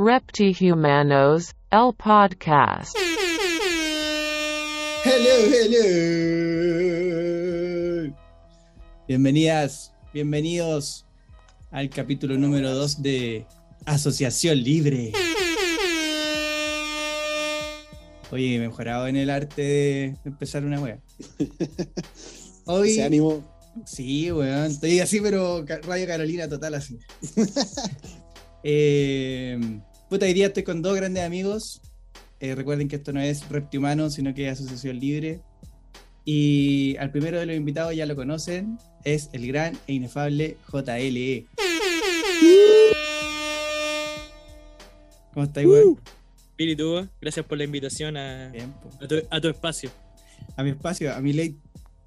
Reptihumanos, el podcast. Hello, hello. Bienvenidas, bienvenidos al capítulo número 2 de Asociación Libre. Oye, he mejorado en el arte de empezar una wea. Hoy. Ese ánimo. Sí, weón. Estoy así, pero Radio Carolina total así. Eh, puta, hoy día estoy con dos grandes amigos. Eh, recuerden que esto no es Reptihumano, sino que es Asociación Libre. Y al primero de los invitados ya lo conocen, es el gran e inefable JLE. ¿Cómo estáis, weón? Bien, ¿y tú? Gracias por la invitación a, Bien, po. a, tu, a tu espacio. A mi espacio, a mi ley.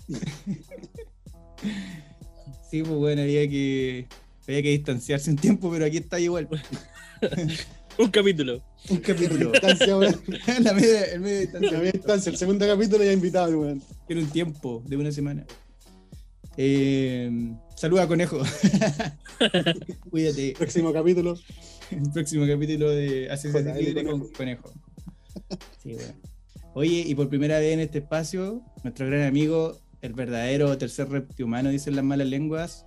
sí, pues bueno, había que, había que distanciarse un tiempo, pero aquí está igual. Un capítulo. Un capítulo. Distancia, weón. la media, el medio de La distancia. media distancia, el segundo capítulo ya invitado, weón. Tiene un tiempo de una semana. Eh, saluda, conejo. Cuídate. Próximo capítulo. El próximo capítulo de JL Libre con Conejo. Sí, bueno. Oye, y por primera vez en este espacio, nuestro gran amigo, el verdadero tercer reptihumano, dicen las malas lenguas.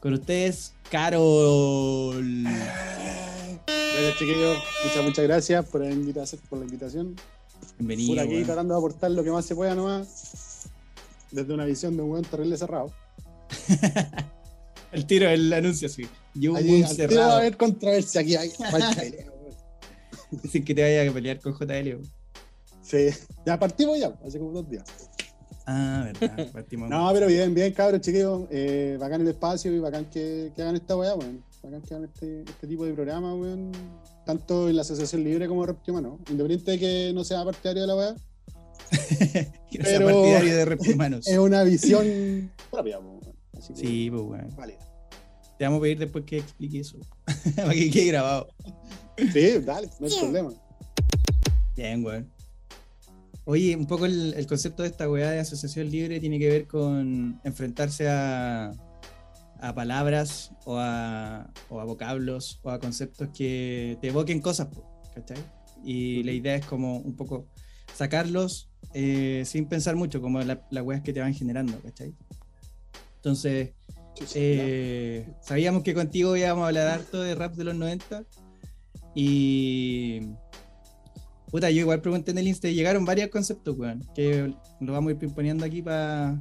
Con ustedes, Carol. Chiquillos. Muchas, muchas gracias por la invitación. Por la invitación. Bienvenido. Por aquí weón. tratando de aportar lo que más se pueda nomás. Desde una visión de un weón terrible cerrado. El tiro, el anuncio, sí. Yo muy tiro va a cerrado. haber controversia aquí. Hay. Dicen que te vaya a pelear con JL. Sí. Ya partimos ya, hace como dos días. Ah, verdad. Partimos. No, pero bien, bien, cabros, chiquillos. Eh, bacán el espacio y bacán que, que hagan esta weá, weón. Bacán que hagan este, este tipo de programa, weón. Tanto en la Asociación Libre como Reptimano. Independiente de que no sea partidario de la weá, Quiero ser pero- partidario de reptihumanos. es una visión propia, weón. Así que, Sí, pues bueno. válida. Te vamos a pedir después que explique eso. Para que quede grabado. Sí, dale, no hay problema. Bien, weón. Oye, un poco el, el concepto de esta weá de asociación libre tiene que ver con enfrentarse a, a palabras o a, o a vocablos o a conceptos que te evoquen cosas, ¿cachai? Y la idea es como un poco sacarlos eh, sin pensar mucho, como la- las weas que te van generando, ¿cachai? Entonces, eh, sabíamos que contigo íbamos a hablar harto de rap de los 90 y puta, yo igual pregunté en el Insta y llegaron varios conceptos, weón, que lo vamos a ir poniendo aquí para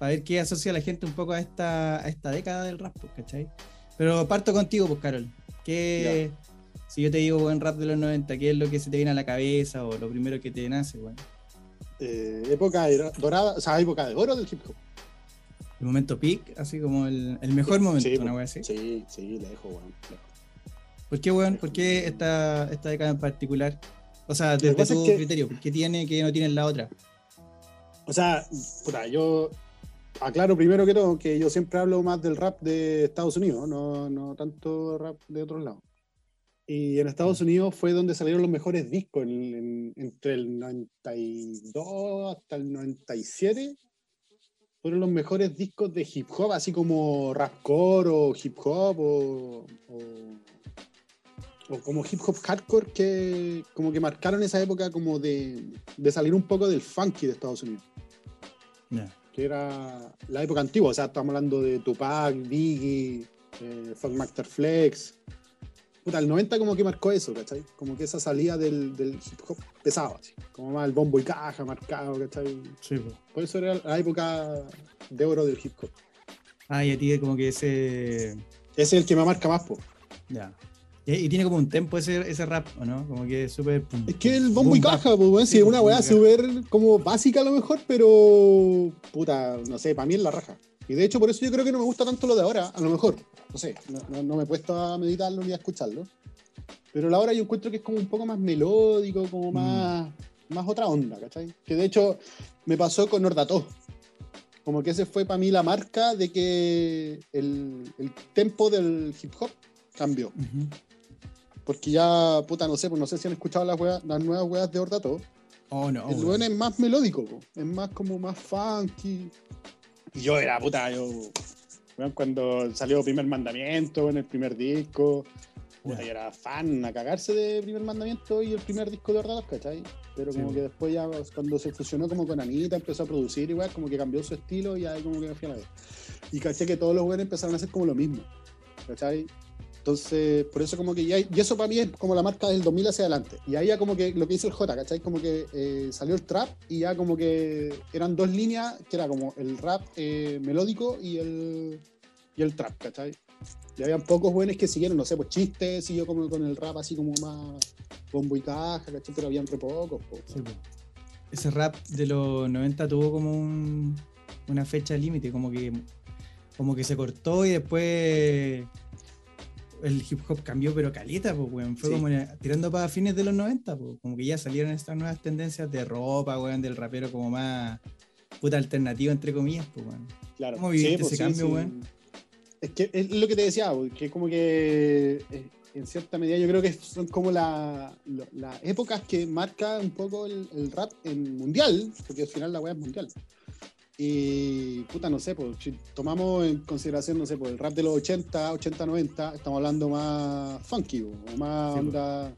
ver qué asocia la gente un poco a esta, a esta década del rap, pues, ¿cachai? Pero parto contigo, pues, Carol. ¿Qué, si yo te digo buen rap de los 90, qué es lo que se te viene a la cabeza o lo primero que te nace, weón? Eh, época de- dorada, o sea, época de oro del hip hop. El momento peak, así como el, el mejor momento, Sí, una weá así. Sí, sí, lejos, weón. lejos. ¿Por qué, weón? ¿Por qué esta, esta década en particular? O sea, desde tu es que- criterio, ¿por qué tiene que no tiene la otra? O sea, puta, yo aclaro primero que todo que yo siempre hablo más del rap de Estados Unidos, no, no tanto rap de otros lados. Y en Estados Unidos fue donde salieron los mejores discos, en- en- entre el 92 hasta el 97. Fueron los mejores discos de hip hop, así como rapcore o hip hop o, o- o como hip hop hardcore que como que marcaron esa época como de, de salir un poco del funky de Estados Unidos Ya. que era la época antigua, o sea, estamos hablando de Tupac, Biggie, eh, Master Flex. Puta, el 90 como que marcó eso, ¿cachai? Como que esa salida del, del hip hop pesado, así. Como más el bombo y caja marcado, ¿cachai? Sí, po. Por eso era la época de oro del hip hop. Ah, y a ti como que ese... Ese es el que me marca más, po. Ya. Y, y tiene como un tempo ese, ese rap, ¿o no? Como que es súper... Es que el bombo boom, y caja, pues, weón, Sí, es una weá súper como básica a lo mejor, pero puta, no sé, para mí es la raja. Y de hecho, por eso yo creo que no me gusta tanto lo de ahora, a lo mejor. No sé, no, no- no me he puesto a meditarlo ni a escucharlo. Pero la hora yo encuentro que es como un poco más melódico, como Mm. más, más otra onda, ¿cachai? Que de hecho me pasó con Nordató. Como que ese fue para mí la marca de que el, el tempo del hip hop cambió. Ujú. Porque ya, puta, no sé, pues no sé si han escuchado las, weas- las nuevas weas de Ordato. Oh, no. el weón. es más melódico, po. es más como más funky. Y yo era, puta, yo. weón, cuando salió Primer Mandamiento en el primer disco, puta, yo era fan a cagarse de Primer Mandamiento y el primer disco de verdad, ¿cachai? Pero como que después ya cuando se fusionó como con Anita, empezó a producir igual, como que cambió su estilo y ahí como que me fui a la vez. Y caché que todos los buenos empezaron a hacer como lo mismo, ¿cachai? Entonces, por eso como que ya, y eso para mí es como la marca del 2000 hacia adelante. Y ahí ya como que lo que hizo el J, ¿cachai? Como que eh, salió el trap y ya como que eran dos líneas, que era como el rap eh, melódico y el, y el trap, ¿cachai? Y habían pocos buenos que siguieron, no sé, pues chistes, siguió como con el rap así como más bombo y caja, ¿cachai? Pero habían re pocos, po. Ese rap de los 90 tuvo como un- una fecha límite, como que, como que se cortó y después el hip hop cambió, pero caleta, pues, weón. Fue Sí. como tirando para fines de los 90, pues. Como que ya salieron estas nuevas tendencias de ropa, weón, del rapero como más puta alternativa, entre comillas, pues, weón. Claro. ¿Cómo viviste ese cambio, weón? Es que es lo que te decía, güey, que como que eh, en cierta medida yo creo que son como la- las épocas que marca un poco el, el rap en mundial, porque al final la weá es mundial. Y puta, no sé, pues, si tomamos en consideración, no sé, pues, el rap de los 80, 80, 90, estamos hablando más funky, o más Sí, onda,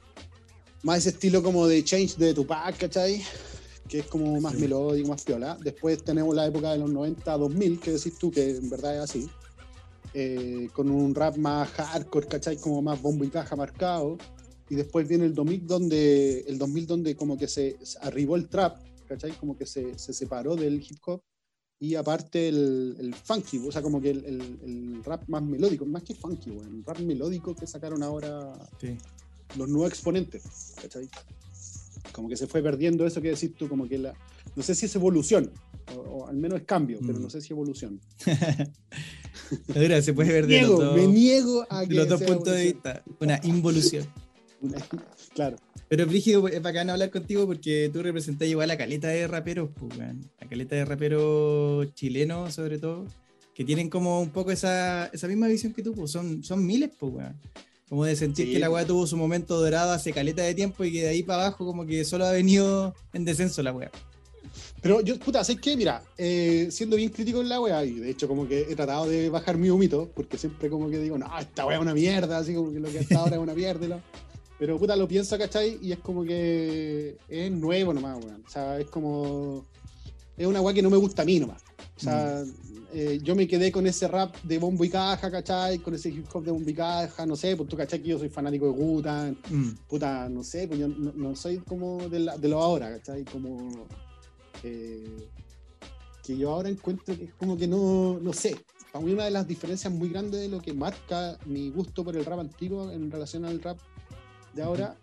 más ese estilo como de change de Tupac, ¿cachai? Que es como más Sí. melódico, más piola. Después tenemos la época de los 90, 2000, que decís tú, que en verdad es así. eh, con un rap más hardcore, ¿cachai? Como más bombo y caja marcado. Y después viene el 2000 donde, el 2000 donde como que se, se arribó el trap, ¿cachai? Como que se, se separó del hip hop. Y aparte el, el funky, o sea, como que el, el- el rap más melódico, más que funky, weón, el rap melódico que sacaron ahora Sí. los nuevos exponentes, ¿cachai? Como que se fue perdiendo eso que decís tú, como que la, no sé si es evolución, o, o al menos es cambio, pero Mm. no sé si evolución. Ahora se puede ver de los Niego, dos, me niego a que los dos puntos de vista. Una involución. Una- claro, Pero Brígido, es bacán hablar contigo porque tú representas igual la caleta de raperos, pues, weón. La caleta de raperos chilenos, sobre todo, que tienen como un poco esa, esa misma visión que tú, pues son, son miles, pues, weón. Como de sentir Sí, que la weá tuvo su momento dorado hace caleta de tiempo y que de ahí para abajo como que solo ha venido en descenso la weá. Pero yo, puta, ¿sabes qué? Mira, eh, siendo bien crítico en la wea, y de hecho como que he tratado de bajar mi humito, porque siempre como que digo, no, esta wea es una mierda, así como que lo que hasta ahora es una mierda. lo- Pero puta, lo pienso, ¿cachai? Y es como que es nuevo nomás, weón. O sea, es como... Es una wea que no me gusta a mí nomás. O sea, eh, yo me quedé con ese rap de bombo y caja, ¿cachai? Con ese hip hop de bombo y caja, no sé, pues tú, ¿cachai? Que yo soy fanático de Gutan, Mm, puta, no sé, pues yo no, no soy como de, la- de lo ahora, ¿cachai? Como eh, que yo ahora encuentro que es como que no, no sé. Para mí una de las diferencias muy grandes de lo que marca mi gusto por el rap antiguo en relación al rap de ahora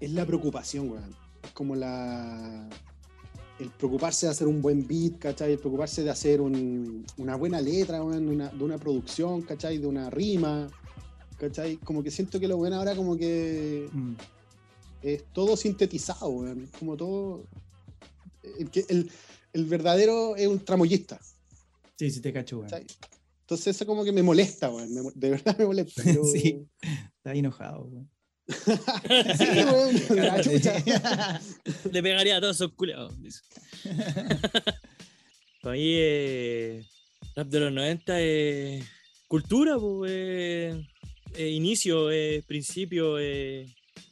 es la preocupación, weón. Es como la el preocuparse de hacer un buen beat, ¿cachai? El preocuparse de hacer un- una buena letra, weón, una- de una producción, ¿cachai? De una rima, ¿cachai? Como que siento que lo bueno ahora como que mm. es todo sintetizado, weón. Como todo. El, el, el verdadero es un tramoyista. Sí, sí te cacho, weón. ¿cachai? Entonces eso como que me molesta, weón. de verdad me molesta. Sí. Está enojado, weón. Sí, weón. La chucha. Le pegaría a todos esos culiados. Para mí, eh, rap de los 90 es cultura, pues, eh, inicio, principio,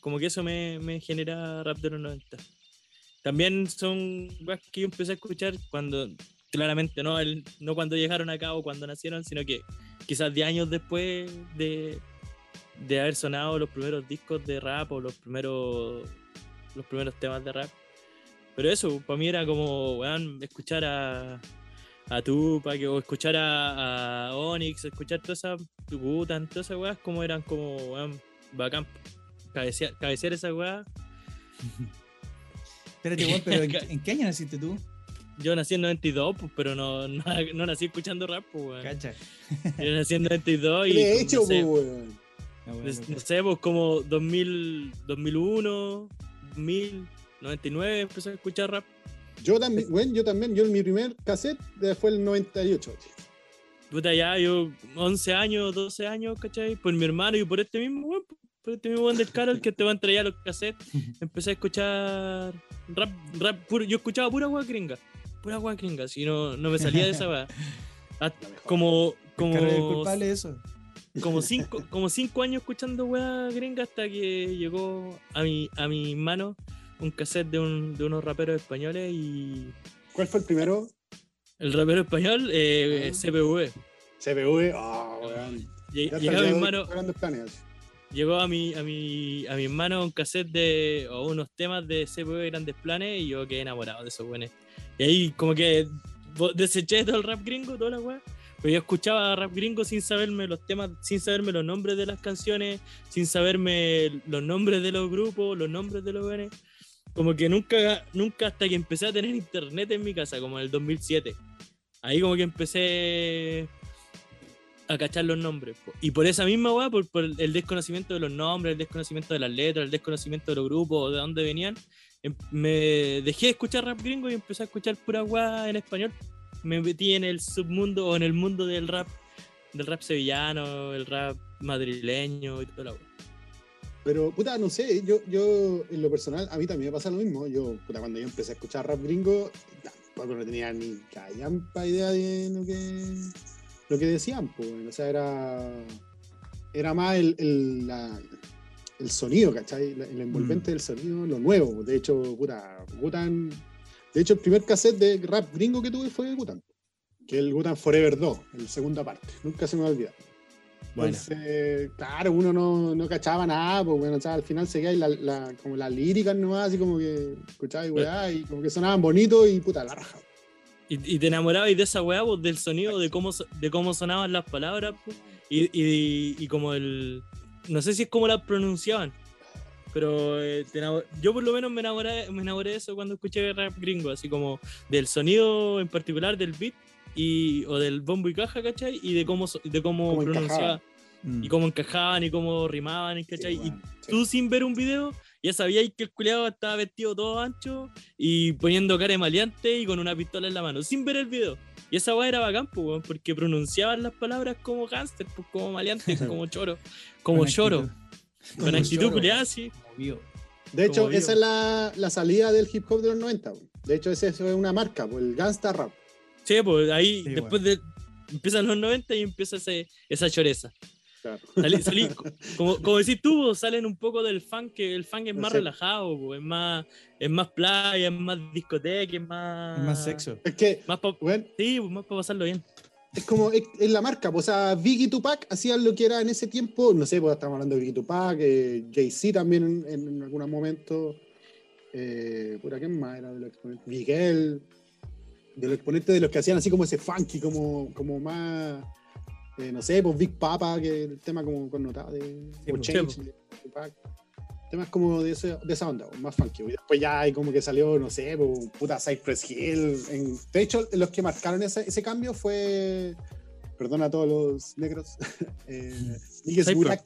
como que eso me, me genera rap de los 90. También son weas que yo empecé a escuchar cuando, claramente, no, el- no cuando llegaron acá o cuando nacieron, sino que quizás 10 años después de, de haber sonado los primeros discos de rap o los primeros, los primeros temas de rap. Pero eso, para mí era como, weón, escuchar a, a Tupac o escuchar a, a Onyx, escuchar todas esas Gutan, todas esas weas, como eran como, weón, bacán. Cabecear, cabecear esa wea. Espérate, weón, pero ¿en, en qué año naciste tú? Yo nací en 92, pues, pero no, no, no nací escuchando rap, pues, weón. Cacha. Yo nací en 92 y. De hecho, no sé, pues, weón. Ah, Pues, loco. no sé, pues como 2000, 2001, 2000, 99 empecé a escuchar rap. Yo también, weón, yo también. Yo mi primer cassette eh, fue el 98. Puta, ya yo 11 años, 12 años, ¿cachai? Por mi hermano y por este mismo, weón, por este mismo del Carol que te va a entregar los cassettes. Empecé a escuchar rap, rap puro. Yo escuchaba pura weá gringa. Pura weá gringa, si no, no me salía de esa weá. Ah. Como, como. Carlos es culpable eso. Como cinco, como cinco años escuchando weá gringa hasta que llegó a mi, a mi mano un cassette de, un- de unos raperos españoles y ¿Cuál fue el primero? el rapero español, eh. CPV. CPV. Ah, hasta Llegó a mis manos, llegó a mi, a mi, a mis manos un cassette de o unos temas de CPV Grandes Planes y yo quedé enamorado de esos buenos. Y ahí como que deseché todo el rap gringo, toda la weá. Pero yo escuchaba rap gringo sin saberme los temas, sin saberme los nombres de las canciones, sin saberme los nombres de los grupos, los nombres de los buenos. Como que nunca, nunca hasta que empecé a tener internet en mi casa, como en el 2007. Ahí como que empecé a cachar los nombres. Y por esa misma weá, por, por el desconocimiento de los nombres, el desconocimiento de las letras, el desconocimiento de los grupos, de dónde venían, em- me dejé de escuchar rap gringo y empecé a escuchar pura weá en español. Me metí en el submundo o en el mundo del rap, del rap sevillano, el rap madrileño y la weá. Pero, puta, no sé, yo, yo en lo personal, a mí también me pasa lo mismo. Yo, puta, cuando yo empecé a escuchar rap gringo, tampoco no tenía ni callampa idea de lo que, lo que decían, pues, o sea, era, era más el, el, la- el sonido, ¿cachai? El envolvente del sonido, lo nuevo. De hecho, puta, Gutan, de hecho, el primer cassette de rap gringo que tuve fue Gutan, que es el Gutan Forever 2, el segunda parte, nunca se me va a olvidar. Bueno, Entonces, claro, uno no, no cachaba nada, pues bueno, o sea, al final seguía la, la, como las líricas nomás, así como que escuchaba y weá, y como que sonaban bonitos y puta, la raja. Y, y te enamorabas de esa weá, pues, del sonido, de cómo, de cómo sonaban las palabras, pues, y, y, y como el. No sé si es como las pronunciaban, pero eh, yo por lo menos me enamoré, me enamoré de eso cuando escuché rap gringo, así como del sonido en particular del beat y, o del bombo y caja, ¿cachai? Y de cómo, de cómo, pronunciaban, mm. y cómo encajaban y cómo rimaban, ¿cachai? Sí, y sí. tú sin ver un video ya sabías que el culiado estaba vestido todo ancho y poniendo cara de maleante y con una pistola en la mano, sin ver el video. Y esa weá era bacán, pues, porque pronunciaban las palabras como gánster, pues, como maleante, como choro, como choro. Con actitud culiada, sí. De hecho, como vivo. esa es la, la salida del hip hop de los 90. weón. De hecho, esa es una marca, pues, el gangsta rap. Sí, pues ahí Sí, después de. Empiezan los 90 y empieza ese, esa choreza. Claro. Salí- salí- como, como decís tú, salen un poco del funk, que el funk es más Sí. relajado, pues, es más, es más playa, es más discoteca, es más. Es más sexo. Es que, Más pa- weón, sí, pues, más para pasarlo bien. Es como, es, es la marca, pues, o sea, Biggie y Tupac hacían lo que era en ese tiempo, no sé, pues estamos hablando de Biggie Tupac, eh, Jay-Z también en, en, algunos momentos, eh, ¿por quién más era de los exponentes? Miguel, de los exponentes de los que hacían así como ese funky, como, como más, eh, no sé, pues Big Papa, que el tema como connotado de Sí, pues. Change, de Tupac. Temas como de, ese- de esa onda, pues, más funky. Y después ya hay como que salió, no sé, pues, puta Cypress Hill. en- de hecho, los que marcaron ese, ese cambio fue, perdona a todos los negros, eh. Burak.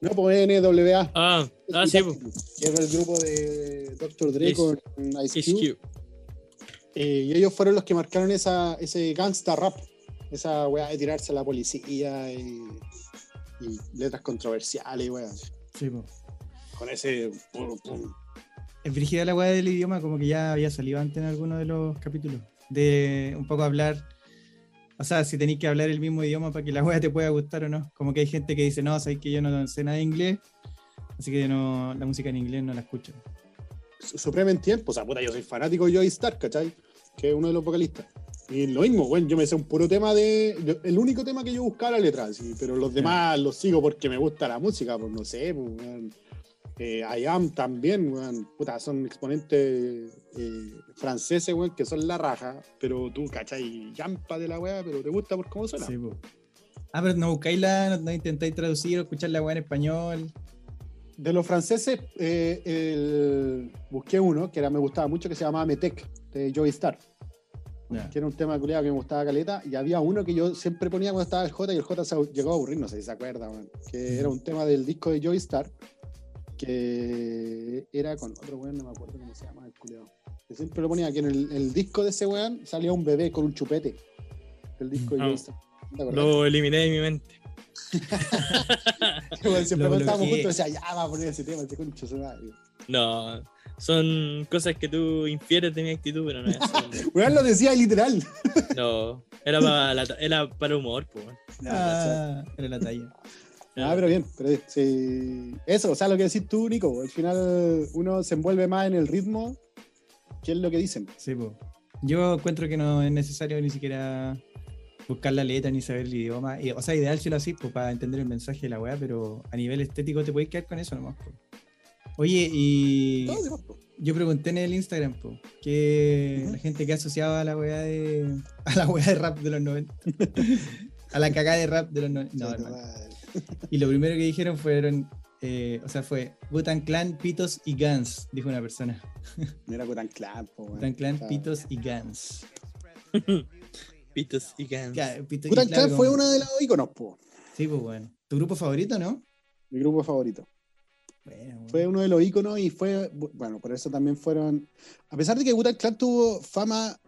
No, pues NWA. Ah, ah sí, pues. Que era el grupo de Dr. Dre con Ice Ice Cube. Cube. Eh, y ellos fueron los que marcaron esa, ese gangsta rap, esa weá de tirarse a la policía y, y letras controversiales y weá. Sí, po. Con ese pum, pum. Es brígida la weá del idioma, como que ya había salido antes en alguno de los capítulos. De un poco hablar. O sea, si tenéis que hablar el mismo idioma para que la weá te pueda gustar o no. Como que hay gente que dice, no, sabéis que yo no sé nada de inglés. Así que no, la música en inglés no la escucho. Su- Supreme en tiempo, o sea, puta, yo soy fanático de Joey Stark, ¿cachai? Que es uno de los vocalistas. Y lo mismo, bueno, yo me sé un puro tema de. el único tema que yo buscaba la letra, sí, pero los demás los sigo porque me gusta la música, pues no sé, pues. Eh, I am también, weón. Puta, son exponentes eh, franceses, weón, que son la raja, pero tú, ¿cachai? Yampa de la weá, pero te gusta por cómo suena. Sí, po. Ah, pero no buscáis la, no, no intentáis traducir o escuchar la weá en español. De los franceses, eh, el- busqué uno que era, me gustaba mucho, que se llamaba Metec, de Joey Stark. Ya. que era un tema culiado que me gustaba caleta, y había uno que yo siempre ponía cuando estaba el J, y el J se llegó a aburrir, no sé si se acuerda, weón, que era un tema del disco de Joy Star, que era con otro weón, no me acuerdo cómo se llama el culiado. Que siempre lo ponía, que en el, el disco de ese weón salía un bebé con un chupete, el disco de Ah. Joy Star. ¿Te acordás? Lo eliminé de mi mente. Siempre estábamos juntos decía, ya va a poner ese tema, ese concho. No, Son cosas que tú infieres de mi actitud, pero no es así. Weón lo decía literal. No, era para, la- era para humor, pues. Ah, era la talla. Ah, pero bien, pero sí. Eso, o sea, lo que decís tú, Nico, al final uno se envuelve más en el ritmo que es lo que dicen. Sí, po. Yo encuentro que no es necesario ni siquiera buscar la letra ni saber el idioma. O sea, ideal si lo así, pues, para entender el mensaje de la weá, pero a nivel estético te puedes quedar con eso nomás. po. Oye, y Todo yo pregunté en el Instagram, po, que la gente que asociaba a la weá de. a la weá de rap de los 90. a la cagada de rap de los 90. No, hermano. Y lo primero que dijeron fueron. eh, o sea, fue Butan Clan, Pitos y Guns, dijo una persona. No era tan claro, po. Butan Clan, O sea, Pitos y Guns. Pitos y Gans. Claro, Pito- y Wu-Tang claro, Clan fue uno de los iconos, po. Sí, pues bueno. ¿Tu grupo favorito, no? Mi grupo favorito. Bueno, bueno. Fue uno de los iconos y fue, bu- bueno, por eso también fueron, a pesar de que Wu-Tang Clan tuvo fama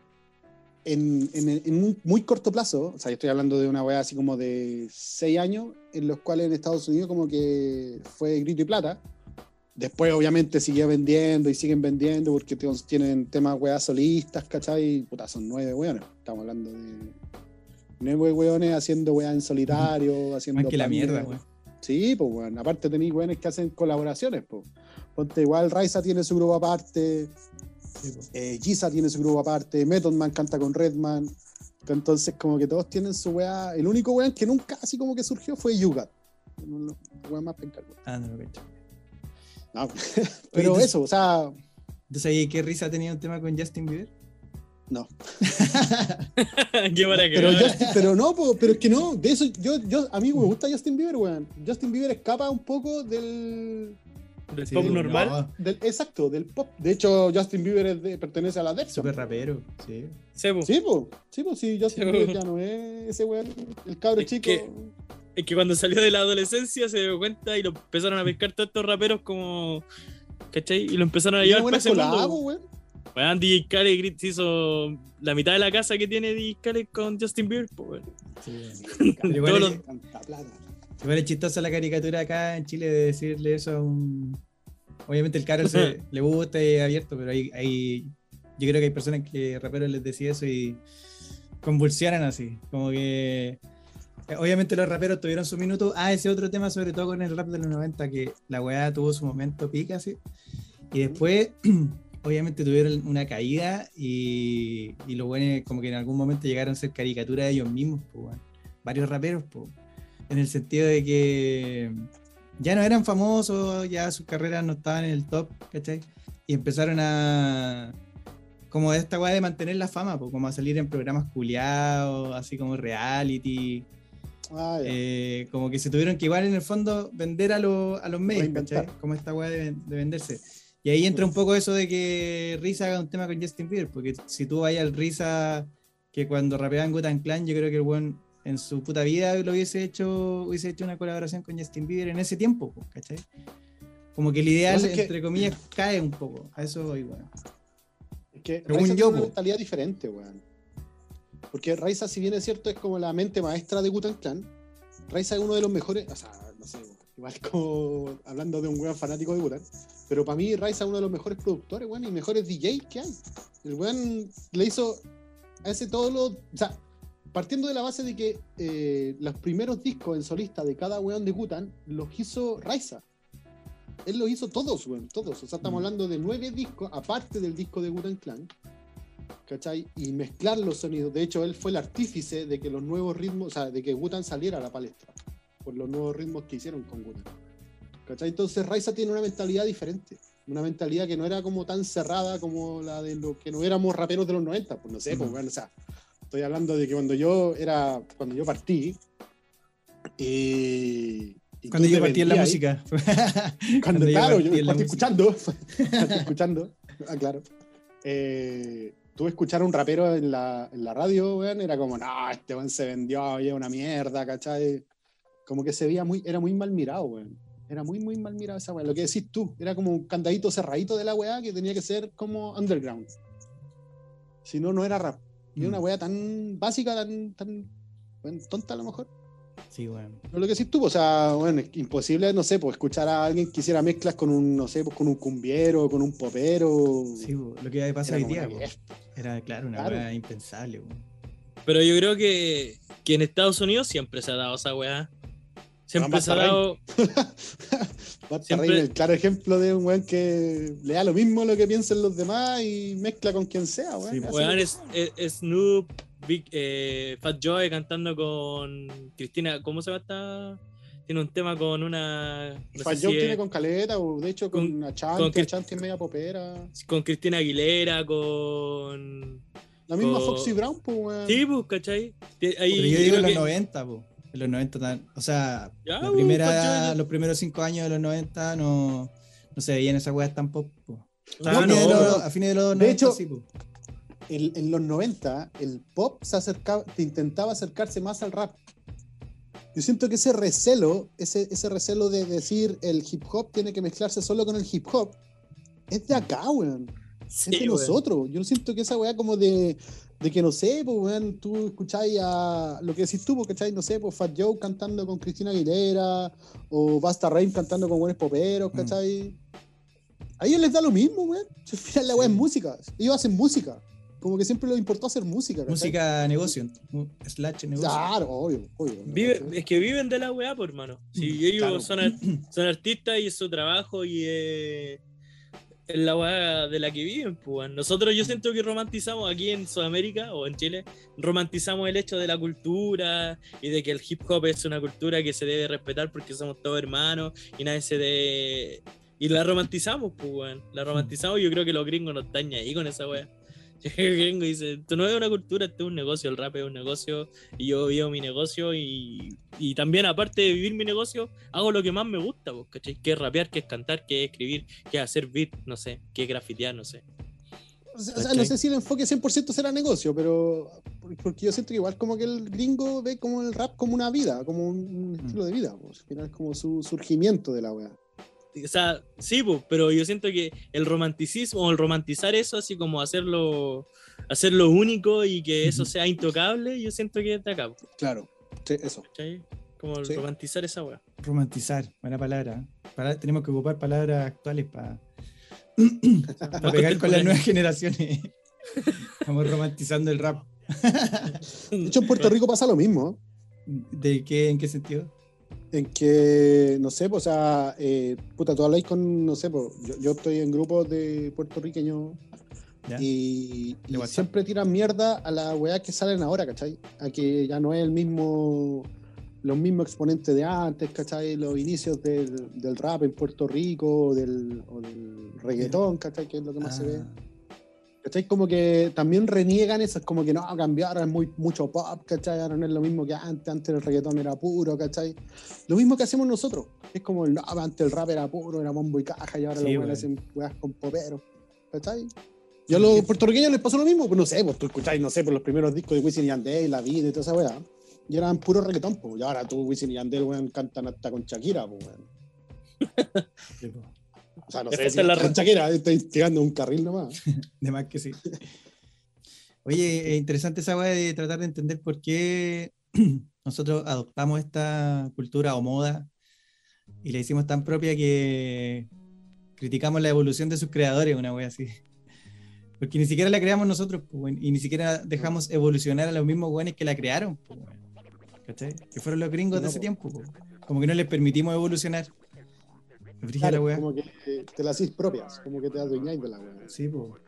en, en- en un muy corto plazo, o sea, yo estoy hablando de una weá así como de seis años, en los cuales en Estados Unidos como que fue grito y plata. Después obviamente siguió vendiendo y siguen vendiendo porque tienen temas weas solistas, ¿cachai? Puta, son nueve weones. Estamos hablando de nueve weones haciendo weas en solitario, haciendo... Más que la mierda, weón. Sí, pues bueno, aparte tenéis weones que hacen colaboraciones, pues. Ponte igual, Raiza tiene su grupo aparte. Eh, Giza tiene su grupo aparte, Method Man canta con Redman. Entonces, como que todos tienen su weá. El único weón que nunca así como que surgió fue Yugat. Weón más penca. Ah, no lo cacho. No, pero eso, o sea, Entonces, ahí, ¿qué risa tenía un tema con Justin Bieber? no. Qué para que Pero, Justin- pero no, po, pero es que no, de eso, yo, yo, a mí me gusta Justin Bieber, weón. Justin Bieber escapa un poco del, del Sí, pop no, normal. del, exacto, del pop. De hecho, Justin Bieber es de- pertenece a la Dexter. Súper rapero, sí. Sebo, Sí, pues, sí, pues, sí, Justin Sí, Bieber ya no es ese weón, el cabro Es chico. que- Es que cuando salió de la adolescencia se dio cuenta y lo empezaron a pescar todos estos raperos como. ¿Cachai? Y lo empezaron a llevar para ese mundo. Weón, DJ Khaled hizo la mitad de la casa que tiene DJ Khaled con Justin Bieber, pues, weón. sí. Igual, es, igual es chistosa la caricatura acá en Chile de decirle eso a un. Obviamente el Carol se, le gusta y es abierto, pero hay, hay. Yo creo que hay personas que raperos les decía eso y convulsionan así. Como que. eh, Obviamente los raperos tuvieron su minuto. Ah, ese otro tema, sobre todo con el rap de los 90, que la weá tuvo su momento pica así. Y después, obviamente tuvieron una caída y, y lo bueno es como que en algún momento llegaron a ser caricaturas de ellos mismos, varios raperos, po. en el sentido de que ya no eran famosos, ya sus carreras no estaban en el top, ¿cachai? Y empezaron a, como esta weá de mantener la fama, po, como a salir en programas culiados, así como reality, Ah, eh, como que se tuvieron que igual en el fondo vender a, lo- a los medios. ¿cachai? Como esta weá de, de venderse. Y ahí entra un poco eso de que Risa haga un tema con Justin Bieber, porque si tú vayas al Risa que cuando rapeaba en Gutan Clan, yo creo que el buen en su puta vida lo hubiese hecho, hubiese hecho una colaboración con Justin Bieber en ese tiempo, po, ¿cachai? Como que el ideal, es que- entre comillas, cae un poco. A eso voy, bueno. Es que Raiza yo, tiene una mentalidad diferente, weón. Porque Raiza, si bien es cierto, es como la mente maestra de Gutan Clan, Raiza es uno de los mejores, o sea, no sé, igual como hablando de un weón fanático de Gutan, pero para mí Raiza es uno de los mejores productores, weón, y mejores DJs que hay. El weón le hizo, hace todo lo, o sea, partiendo de la base de que eh, los primeros discos en solista de cada weón de Gutan los hizo Raiza. Él los hizo todos, weón, todos. O sea, estamos Mm. hablando de nueve discos, aparte del disco de Gutan Clan. ¿Cachai? Y mezclar los sonidos. De hecho, él fue el artífice de que los nuevos ritmos, o sea, de que Gutan saliera a la palestra. Por los nuevos ritmos que hicieron con Gutan. ¿Cachai? Entonces, Raiza tiene una mentalidad diferente. Una mentalidad que no era como tan cerrada como la de lo que no éramos raperos de los 90. Pues no sé, pues, Ujú. bueno, o sea, estoy hablando de que cuando yo era, cuando yo partí, y, y Cuando yo partí en la ahí, música. cuando, yo claro, partí yo escuchando, partí escuchando, ah, claro. Eh, tú escuchar a un rapero en la, en la radio, weón, era como, no, este weón se vendió, es una mierda, ¿cachai? Como que se veía muy, era muy mal mirado, weón. Era muy, muy mal mirado esa weá. Lo que decís tú, era como un candadito cerradito de la weá que tenía que ser como underground. Si no, no era rap. Y Mm. una weá tan básica, tan, tan bueno, tonta a lo mejor. Sí, weón. No lo que decís tú, o sea, bueno, es imposible, no sé, pues escuchar a alguien que hiciera mezclas con un, no sé, pues con un cumbiero, con un popero. Sí, lo que pasa Era hoy día. Era, claro, una Claro. weá impensable, weón. Pero yo creo que, que en Estados Unidos siempre se ha dado esa weá. Siempre se ha dado. Siempre- el claro ejemplo de un weón que le da lo mismo lo que piensen los demás y mezcla con quien sea, weón. Sí, Weón, es, es- Snoop, Big, eh, Fat Joe cantando con Cristina. ¿Cómo se llama esta? Tiene un tema con una. no Fat si tiene es- con Caleta, o de hecho con, con- Achanti, con que- Achanti es media popera. con Cristina Aguilera, con. La misma con- Foxy Brown, pues, weón. Sí, pues, ¿cachai? Ahí- Pero yo digo en los que- 90, po. En los 90, tan- o sea, Ya, la primera, pues, yo- los primeros cinco años de los 90 no, no se veían esas weas tan pop. po. Ah, a, fines de no, los, no. a fines de los De 90, hecho, sí, po. En, en los 90, el pop se acercaba, te intentaba acercarse más al rap. Yo siento que ese recelo, ese, ese recelo de decir el hip hop tiene que mezclarse solo con el hip hop, es de acá, weón. Sí, es de weón. nosotros. Yo siento que esa weá como de, de que no sé, pues weón, tú escucháis a lo que decís tú, porque ¿cachai? No sé, pues Fat Joe cantando con Cristina Aguilera, o Basta Rhyme cantando con buenos poperos, Mm. ¿cachai? A ellos les da lo mismo, weón. Si al final la weá Sí. es música. Ellos hacen música. Como que siempre les importó hacer música, ¿cachai? Música negocio, slash negocio. Claro, obvio, obvio. Es que viven de la weá, por hermano. Si ellos Claro. son, ar- son artistas y es su trabajo y eh, es la weá de la que viven, pues. Nosotros yo siento que romantizamos aquí en Sudamérica o en Chile, romantizamos el hecho de la cultura y de que el hip hop es una cultura que se debe respetar porque somos todos hermanos y nadie se debe... Y la romantizamos, pues, weón. La romantizamos y yo creo que los gringos no están ni ahí con esa weá. El gringo dice, esto no es una cultura, esto es un negocio, el rap es un negocio y yo vivo mi negocio y, y también aparte de vivir mi negocio, hago lo que más me gusta, pues, ¿cachai? Que es rapear, que es cantar, que es escribir, que es hacer beat, no sé, que es grafitear, no sé. O sea, o sea, no sé si el enfoque 100% será negocio, pero porque yo siento que igual como que el gringo ve como el rap como una vida, como un, un Mm. estilo de vida. Pues. Al final es como su surgimiento de la weá. O sea, sí, pues, pero yo siento que el romanticismo o el romantizar eso, así como hacerlo, hacerlo único y que eso sea intocable, yo siento que es de acá, pues, Claro, sí, eso. ¿cachai? Como el Sí. romantizar esa weá. Romantizar, buena palabra. Para- tenemos que ocupar palabras actuales para pegar con las nuevas generaciones. Estamos romantizando el rap. De hecho, en Puerto Rico pasa lo mismo. ¿De qué, ¿En qué sentido? En que, no sé, pues, o sea, eh, puta, tú habláis con, no sé, pues, yo, yo estoy en grupos de puertorriqueños y, siempre tiran mierda a las weas que salen ahora, ¿cachai? A que ya no es el mismo, los mismos exponentes de antes, ¿cachai? Los inicios del, del rap en Puerto Rico o del, o del reggaetón, ¿cachai? Que es lo que más se ve. ¿Cachai? Como que también reniegan eso, es como que no, cambiaron, es muy, mucho pop, ¿cachai? Ahora no es lo mismo que antes, antes el reggaetón era puro, ¿cachai? Lo mismo que hacemos nosotros, es como, no, antes el rap era puro, era bombo y caja, y ahora Sí, los hacen weas con popero, ¿cachai? Y a los puertorriqueños les pasó lo mismo, pues no sé, pues tú escucháis, no sé, por los primeros discos de Wisin y Yandel, La Vida y toda esa weá, y eran puro reggaetón, pues, y ahora tú, Wisin y Yandel, weón, cantan hasta con Shakira, pues, weón. O sea, no Esa sé es si la Shakira, estoy tirando un carril nomás. De más que sí. Oye, es interesante esa weá de tratar de entender por qué nosotros adoptamos esta cultura o moda y la hicimos tan propia que criticamos la evolución de sus creadores, una weá así. Porque ni siquiera la creamos nosotros, pues, y ni siquiera dejamos evolucionar a los mismos weones que la crearon, pues. ¿Cachai? Que fueron los gringos de ese po. tiempo, pues. como que no les permitimos evolucionar. Brígida la weá. como que eh, te las hacís propias, como que te adueñáis de la weá. Sí, pues.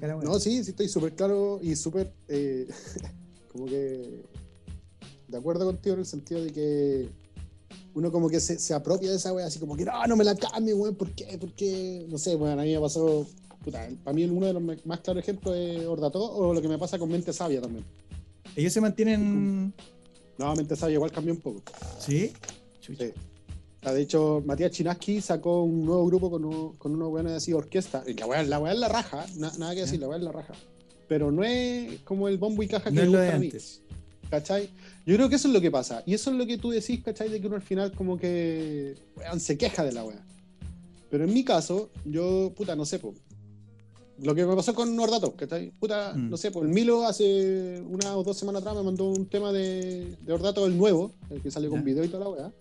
La weá. No, sí, sí, estoy súper claro y súper eh, como que de acuerdo contigo en el sentido de que uno como que se, se apropia de esa wea, así como que no, no me la cambie, weón, ¿por qué? ¿Por qué? No sé, bueno, a mí me pasó, puta, para mí uno de los más claros ejemplos es Ordató o lo que me pasa con Mente Sabia también. Ellos se mantienen. No, Mente Sabia igual cambió un poco. ¿Sí? Sí. Sea, de hecho, Matías Chinaski sacó un nuevo grupo con, uno- con unos weones así, orquesta. Y la weá, la es la raja, na- nada que decir, la weá es la raja. Pero no es como el bombo y caja que No me gusta a mí. antes. ¿Cachai? Yo creo que eso es lo que pasa. Y eso es lo que tú decís, ¿cachai? De que uno al final como que weón, se queja de la weá. Pero en mi caso, yo, puta, no sé, po. Lo que me pasó con Nordato, ¿cachai? Puta, Mm. no sé, pues el Milo hace una o dos semanas atrás me mandó un tema de, de Ordato el nuevo, el que sale con video y toda la weá.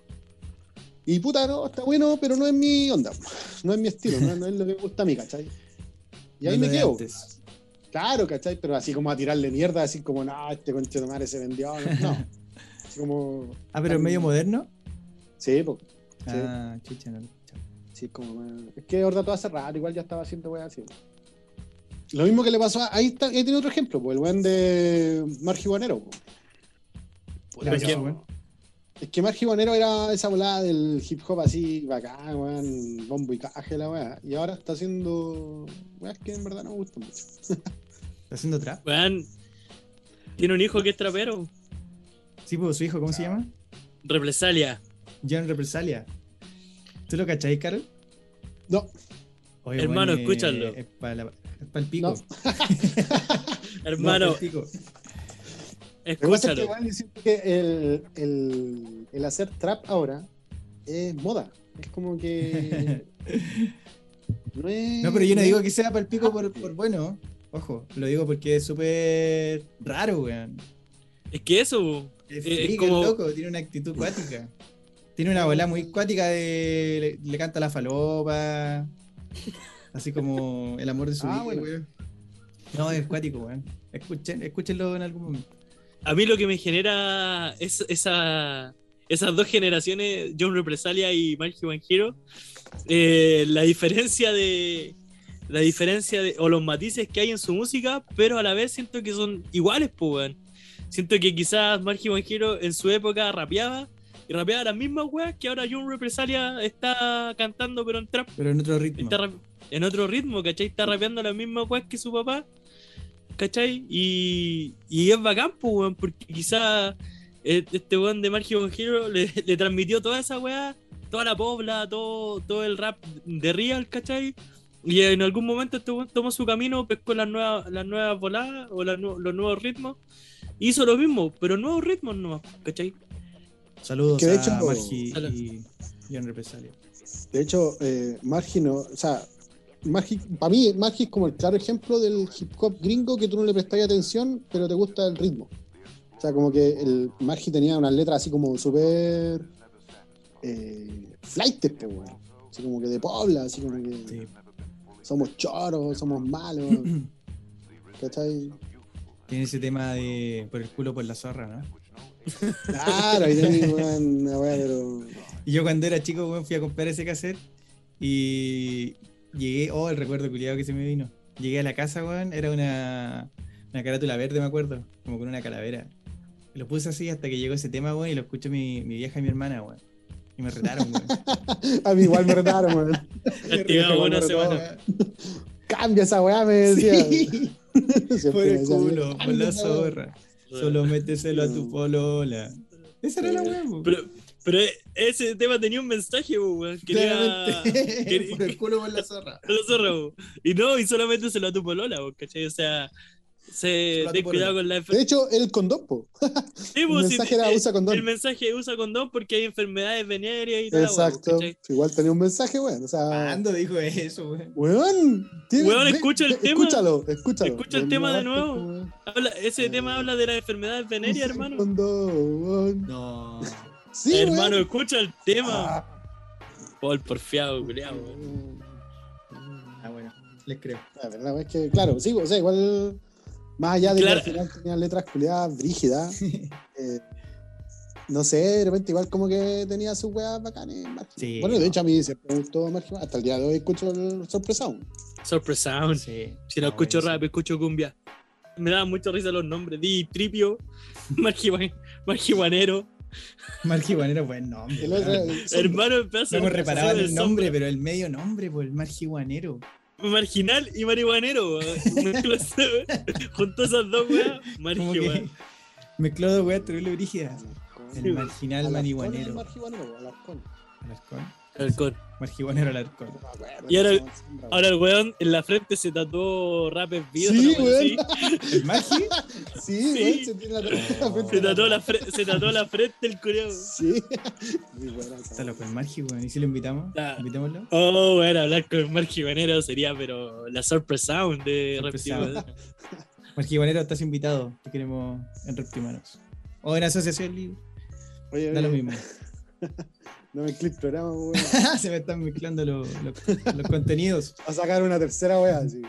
Y puta, no, está bueno, pero no es mi onda, no es mi estilo, no, no es lo que me gusta a mí, ¿cachai? Y ahí No me quedo. antes. Claro, ¿cachai? Pero así como a tirarle mierda, así como, no, este conche de madre se vendió. No, no. Así como. Ah, pero es medio moderno. Sí, pues. Ah, chucha, no. Sí, como. Es que Ordato hace rato, igual ya estaba haciendo weá así. Lo mismo que le pasó a. Ahí, está, ahí tiene otro ejemplo, pues el weón de Margibanero. po. Puta, Pero yo- es que- que Margibanero era esa volada del hip hop así, bacán, weón, bombo y caje la weá. Y ahora está haciendo weas que en verdad no me gustan mucho. ¿Está haciendo trap? Weón, tiene un hijo que es trapero. Sí, pues su hijo, ¿cómo se llama? Represalia. John Represalia. ¿Tú lo cacháis, Carol? No, Oye, Hermano, eh, escúchalo. Es para el pico. No. Hermano, No, que es escúchalo. siento que el, el, el hacer trap ahora es moda. Es como que. No, es, No, pero yo no es- digo que sea para el pico por, por bueno. Ojo, lo digo porque es súper raro, weón. Es que eso, Es Eh, como- el loco, tiene una actitud cuática. Tiene una bola muy cuática de. Le, le canta la falopa. Así como el amor de su Ah, vida, bueno. weón. No, es cuático, weón. Escuchen, escúchenlo en algún momento. A mí lo que me genera es esa, esas dos generaciones, John Represalia y Marky One Hero, eh, la diferencia de la diferencia de o los matices que hay en su música, pero a la vez siento que son iguales, pues. Siento que quizás Marky One Hero en su época rapeaba y rapeaba las mismas weas que ahora John Represalia está cantando, pero en trap. Pero en otro ritmo. Está en otro ritmo, ¿cachai? Está rapeando las mismas weas que su papá, ¿cachai? Y, y es bacán, pues, weón, porque quizá eh, este weón de Margie One Hero le, le transmitió toda esa wea, toda la pobla, todo, todo el rap de Real, ¿cachai? Y en algún momento este weón tomó su camino, pescó las nuevas, las nuevas voladas o las los nuevos ritmos. Hizo lo mismo, pero nuevos ritmos nomás, ¿cachai? Saludos Que de a hecho- Margi Salud. y John Represalia. De hecho, eh, Margi no. O sea, Margi, para mí, Margi es como el claro ejemplo del hip hop gringo que tú no le prestas atención, pero te gusta el ritmo. O sea, como que el Margi tenía unas letras así como súper. Eh, flightes, pues, weón. Así como que de pobla, así como que. Sí. Somos choros, somos malos. ¿Cachai? Tiene ese tema de por el culo por la zorra, ¿no? Claro, ahí tenés, una pero. Y yo cuando era chico, weón, fui a comprar ese cassette y llegué, oh, el recuerdo culiado que se me vino. Llegué a la casa, weón, era una, una carátula verde, me acuerdo, como con una calavera. Lo puse así hasta que llegó ese tema, weón, y lo escuchó mi, mi vieja y mi hermana, weón. Y me retaron, weón. A mí igual me retaron, weón. Una semana. Cambia esa weá, me decía. Sí, por el culo, por "Cambia la weá". zorra. Solo méteselo a tu polola. Esa era la weón, weón. Pero, pero ese tema tenía un mensaje, weón. Quería. Por el culo por la zorra. Y no, y solamente se lo a tu polola, po, ¿cachai? O sea, se, ten cuidado con la De enfermedad. hecho, el condón, po. Sí, po, el mensaje era usa condón. El mensaje usa condón porque hay enfermedades venéreas y tal. Exacto. Igual tenía un mensaje, weón. O sea, ¿Cuándo dijo eso, weón? weón. tiene- Weón, ve- escucha el tema. Escúchalo, escúchalo. Escucha el tema de nuevo. Habla, ese tema habla de las enfermedades venéreas, hermano. condón, weón. No. Sí, hermano, escucha el tema. Ah. Por porfiado, culiao, weón. Ah, bueno, les creo. La verdad es que, claro, sí, o sea, igual, más allá de Claro. que al final tenían letras culiadas brígidas, eh, no sé, de repente igual como que tenía sus weas bacanes. Sí, bueno, de no. hecho a mí siempre me gustó Margie, hasta el día de hoy escucho el Sorpresa Sound. Surprise Sound. Sí. Si no Ah, escucho rap, escucho cumbia. Me daban mucha risa los nombres. Di Tripio, Margibanero. Margibanero es buen nombre. Weón. Hermano, pedazo No hemos reparado el nombre, pero el medio nombre, pues el margibanero. Marginal y marihuanero. weón. Juntó esas dos Margiban. que mezcló dos weas terrible brígidas. El marginal marihuanero. Alarcón. Alarcón. Alarcón. Margibanero Alarcón. No me acuerdo Y ahora- Ahora el weón en la frente se tatuó rap en vida. Sí, weón. ¿El Margi? Sí, Sí. weón, se tiene la la frente Se tatuó la, tatuada. fre- se tatuó la frente el curioso. Sí. Muy buena esa. Está loco el Margi, weón. ¿Y si lo invitamos? Ah. Invitémoslo. Oh, bueno, hablar con Marky Banero sería, pero la Surprise Sound de. Sound. Margibanero, estás invitado. Te queremos en Reptimanos. O en Asociación Libre. Oye, Da lo oye, mismo. no me clic programa, weón. Se me están mezclando los, los- los contenidos. A sacar una tercera weá, así.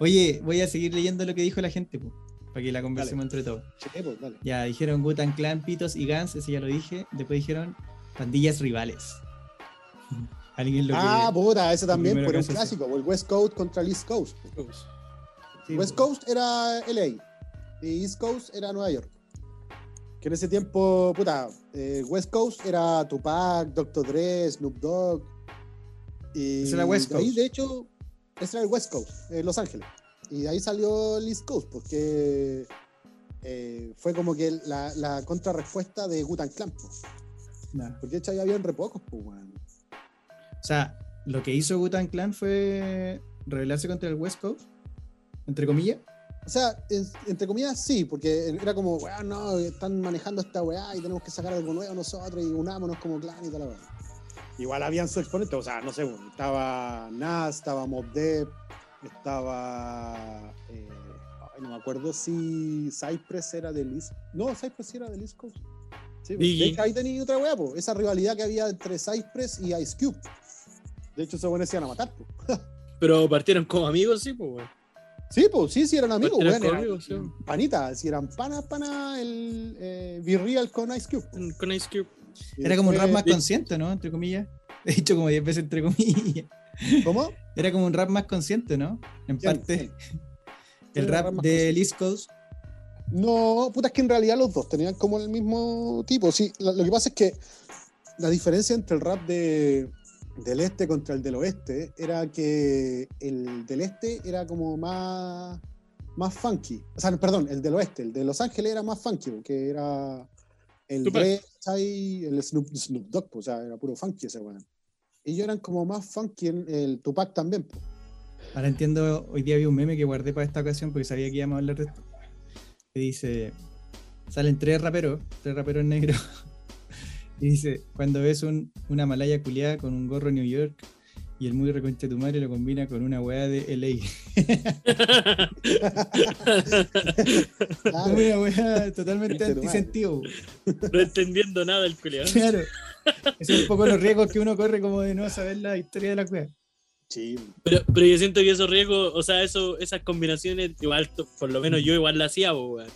Oye, voy a seguir leyendo lo que dijo la gente, po, para que la conversemos entre todos. Pues, dale. Ya, dijeron Gutan Clan, Pitos y Gans, ese ya lo dije. Después dijeron pandillas rivales. Alguien lo Ah, que. puta, ese también, fue un clásico, el West Coast contra el East Coast. sí, West po. Coast era LA y East Coast era Nueva York. Que en ese tiempo, puta, eh, West Coast era Tupac, Dr. Dre, Snoop Dogg. Y Ese era West de ahí, de hecho, ese era el West Coast, eh, Los Ángeles. Y de ahí salió el East Coast, porque eh, fue como que la, la contrarrespuesta de Gutan Clan. po. Nah. Porque de hecho ahí habían re pocos, pues, weón. O sea, lo que hizo Gutan Clan fue rebelarse contra el West Coast, entre comillas. O sea, en- entre comillas, sí, porque era como, weá, no, están manejando esta weá y tenemos que sacar algo nuevo nosotros y unámonos como clan y toda la weá. Igual habían sus exponentes, o sea, no sé, bueno, estaba Nas, estaba Mob Deep, estaba. eh, ay, no me acuerdo si Cypress era del East. No, Cypress sí era del East Coast. Sí, pues, de hecho, ahí tenía otra weá, po, esa rivalidad que había entre Cypress y Ice Cube. De hecho, esos buenos se iban a matar, po. Pero partieron como amigos, sí, pues, weón. Sí, pues sí, sí eran amigos, Eran weón. eran amigos, sí. Panitas, si eran panas, panas, el eh, Virreal con Ice Cube. Con Ice Cube. Y Era como un rap más consciente, ¿no? Entre comillas. He dicho como 10 veces entre comillas. ¿Cómo? Era como un rap más consciente, ¿no? En ¿Quién? parte, ¿Quién? el rap del East Coast. No, puta, es que en realidad los dos tenían como el mismo tipo. Sí, lo, lo que pasa es que la diferencia entre el rap de, del este contra el del oeste era que el del este era como más, más funky. O sea, perdón, el del oeste, el de Los Ángeles era más funky, porque era el. Dre, el Snoop, Snoop Dogg, pues, o sea, era puro funky ese weón. Ellos eran como más funky, el, el Tupac también. pues. Ahora entiendo, hoy día vi un meme que guardé para esta ocasión porque sabía que íbamos a hablar de esto. Que dice, salen tres raperos, tres raperos negros. Y dice, cuando ves un- una malaya culiada con un gorro New York y el muy reconche tu madre lo combina con una weá de LA. Claro. una weá totalmente antisentido. No entendiendo nada el culiado. Claro. Esos son un poco los riesgos que uno corre como de no saber la historia de la weá. Sí, Pero, pero yo siento que esos riesgos, o sea, eso, esas combinaciones, igual, por lo menos yo igual la hacía, weón.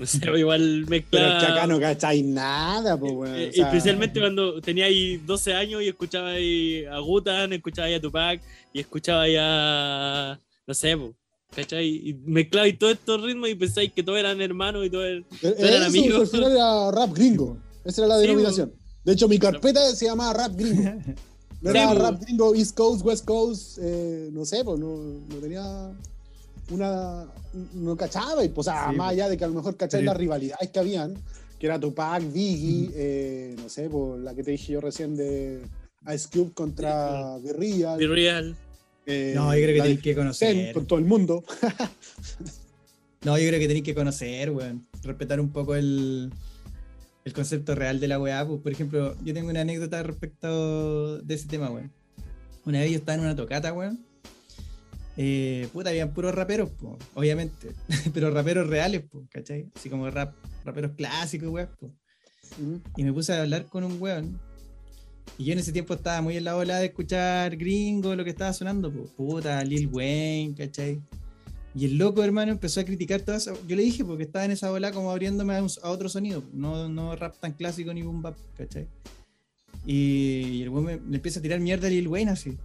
O sea, igual pero mezclaba. es que acá no cacháis nada, pues, weón. Eh, o sea, especialmente cuando tenía ahí 12 años y escuchaba ahí a Gutan, escuchaba ahí a Tupac y escuchaba ahí a. No sé, po, ¿cachai? Y mezclaba y todos estos ritmos y pensáis que todos eran hermanos y todos eran. Eh, eran eso, amigos. Al final era rap gringo. Esa era la Sí, denominación. De hecho, mi carpeta se llamaba rap gringo. No Sí, era bo. rap gringo, East Coast, West Coast, eh, no sé, pues no, no tenía una. No cachaba, y, pues, o sea, Sí, más bo. allá de que a lo mejor cacháis Pero- las rivalidades que habían, que era Tupac, Biggie, eh, no sé, pues la que te dije yo recién de Ice Cube contra Guerrilla. Be real. eh, No, yo creo que tenéis que 50 conocer. Con todo el mundo. No, yo creo que tenéis que conocer, weón. Respetar un poco el, el concepto real de la weá. Pues, por ejemplo, yo tengo una anécdota respecto de ese tema, weón. Una vez yo estaba en una tocata, weón. Eh, puta, habían puros raperos, po, obviamente. Pero raperos reales, pues, ¿cachai? Así como rap, raperos clásicos, weón. po. Y me puse a hablar con un weón. Y yo en ese tiempo estaba muy en la ola de escuchar gringo, lo que estaba sonando, po. puta, Lil Wayne, ¿cachai? Y el loco, hermano, empezó a criticar todo eso. Yo le dije, porque estaba en esa ola como abriéndome a, un- a otro sonido, no, no rap tan clásico ni boom bap, ¿cachai? Y, y el weón me, le empieza a tirar mierda a Lil Wayne así.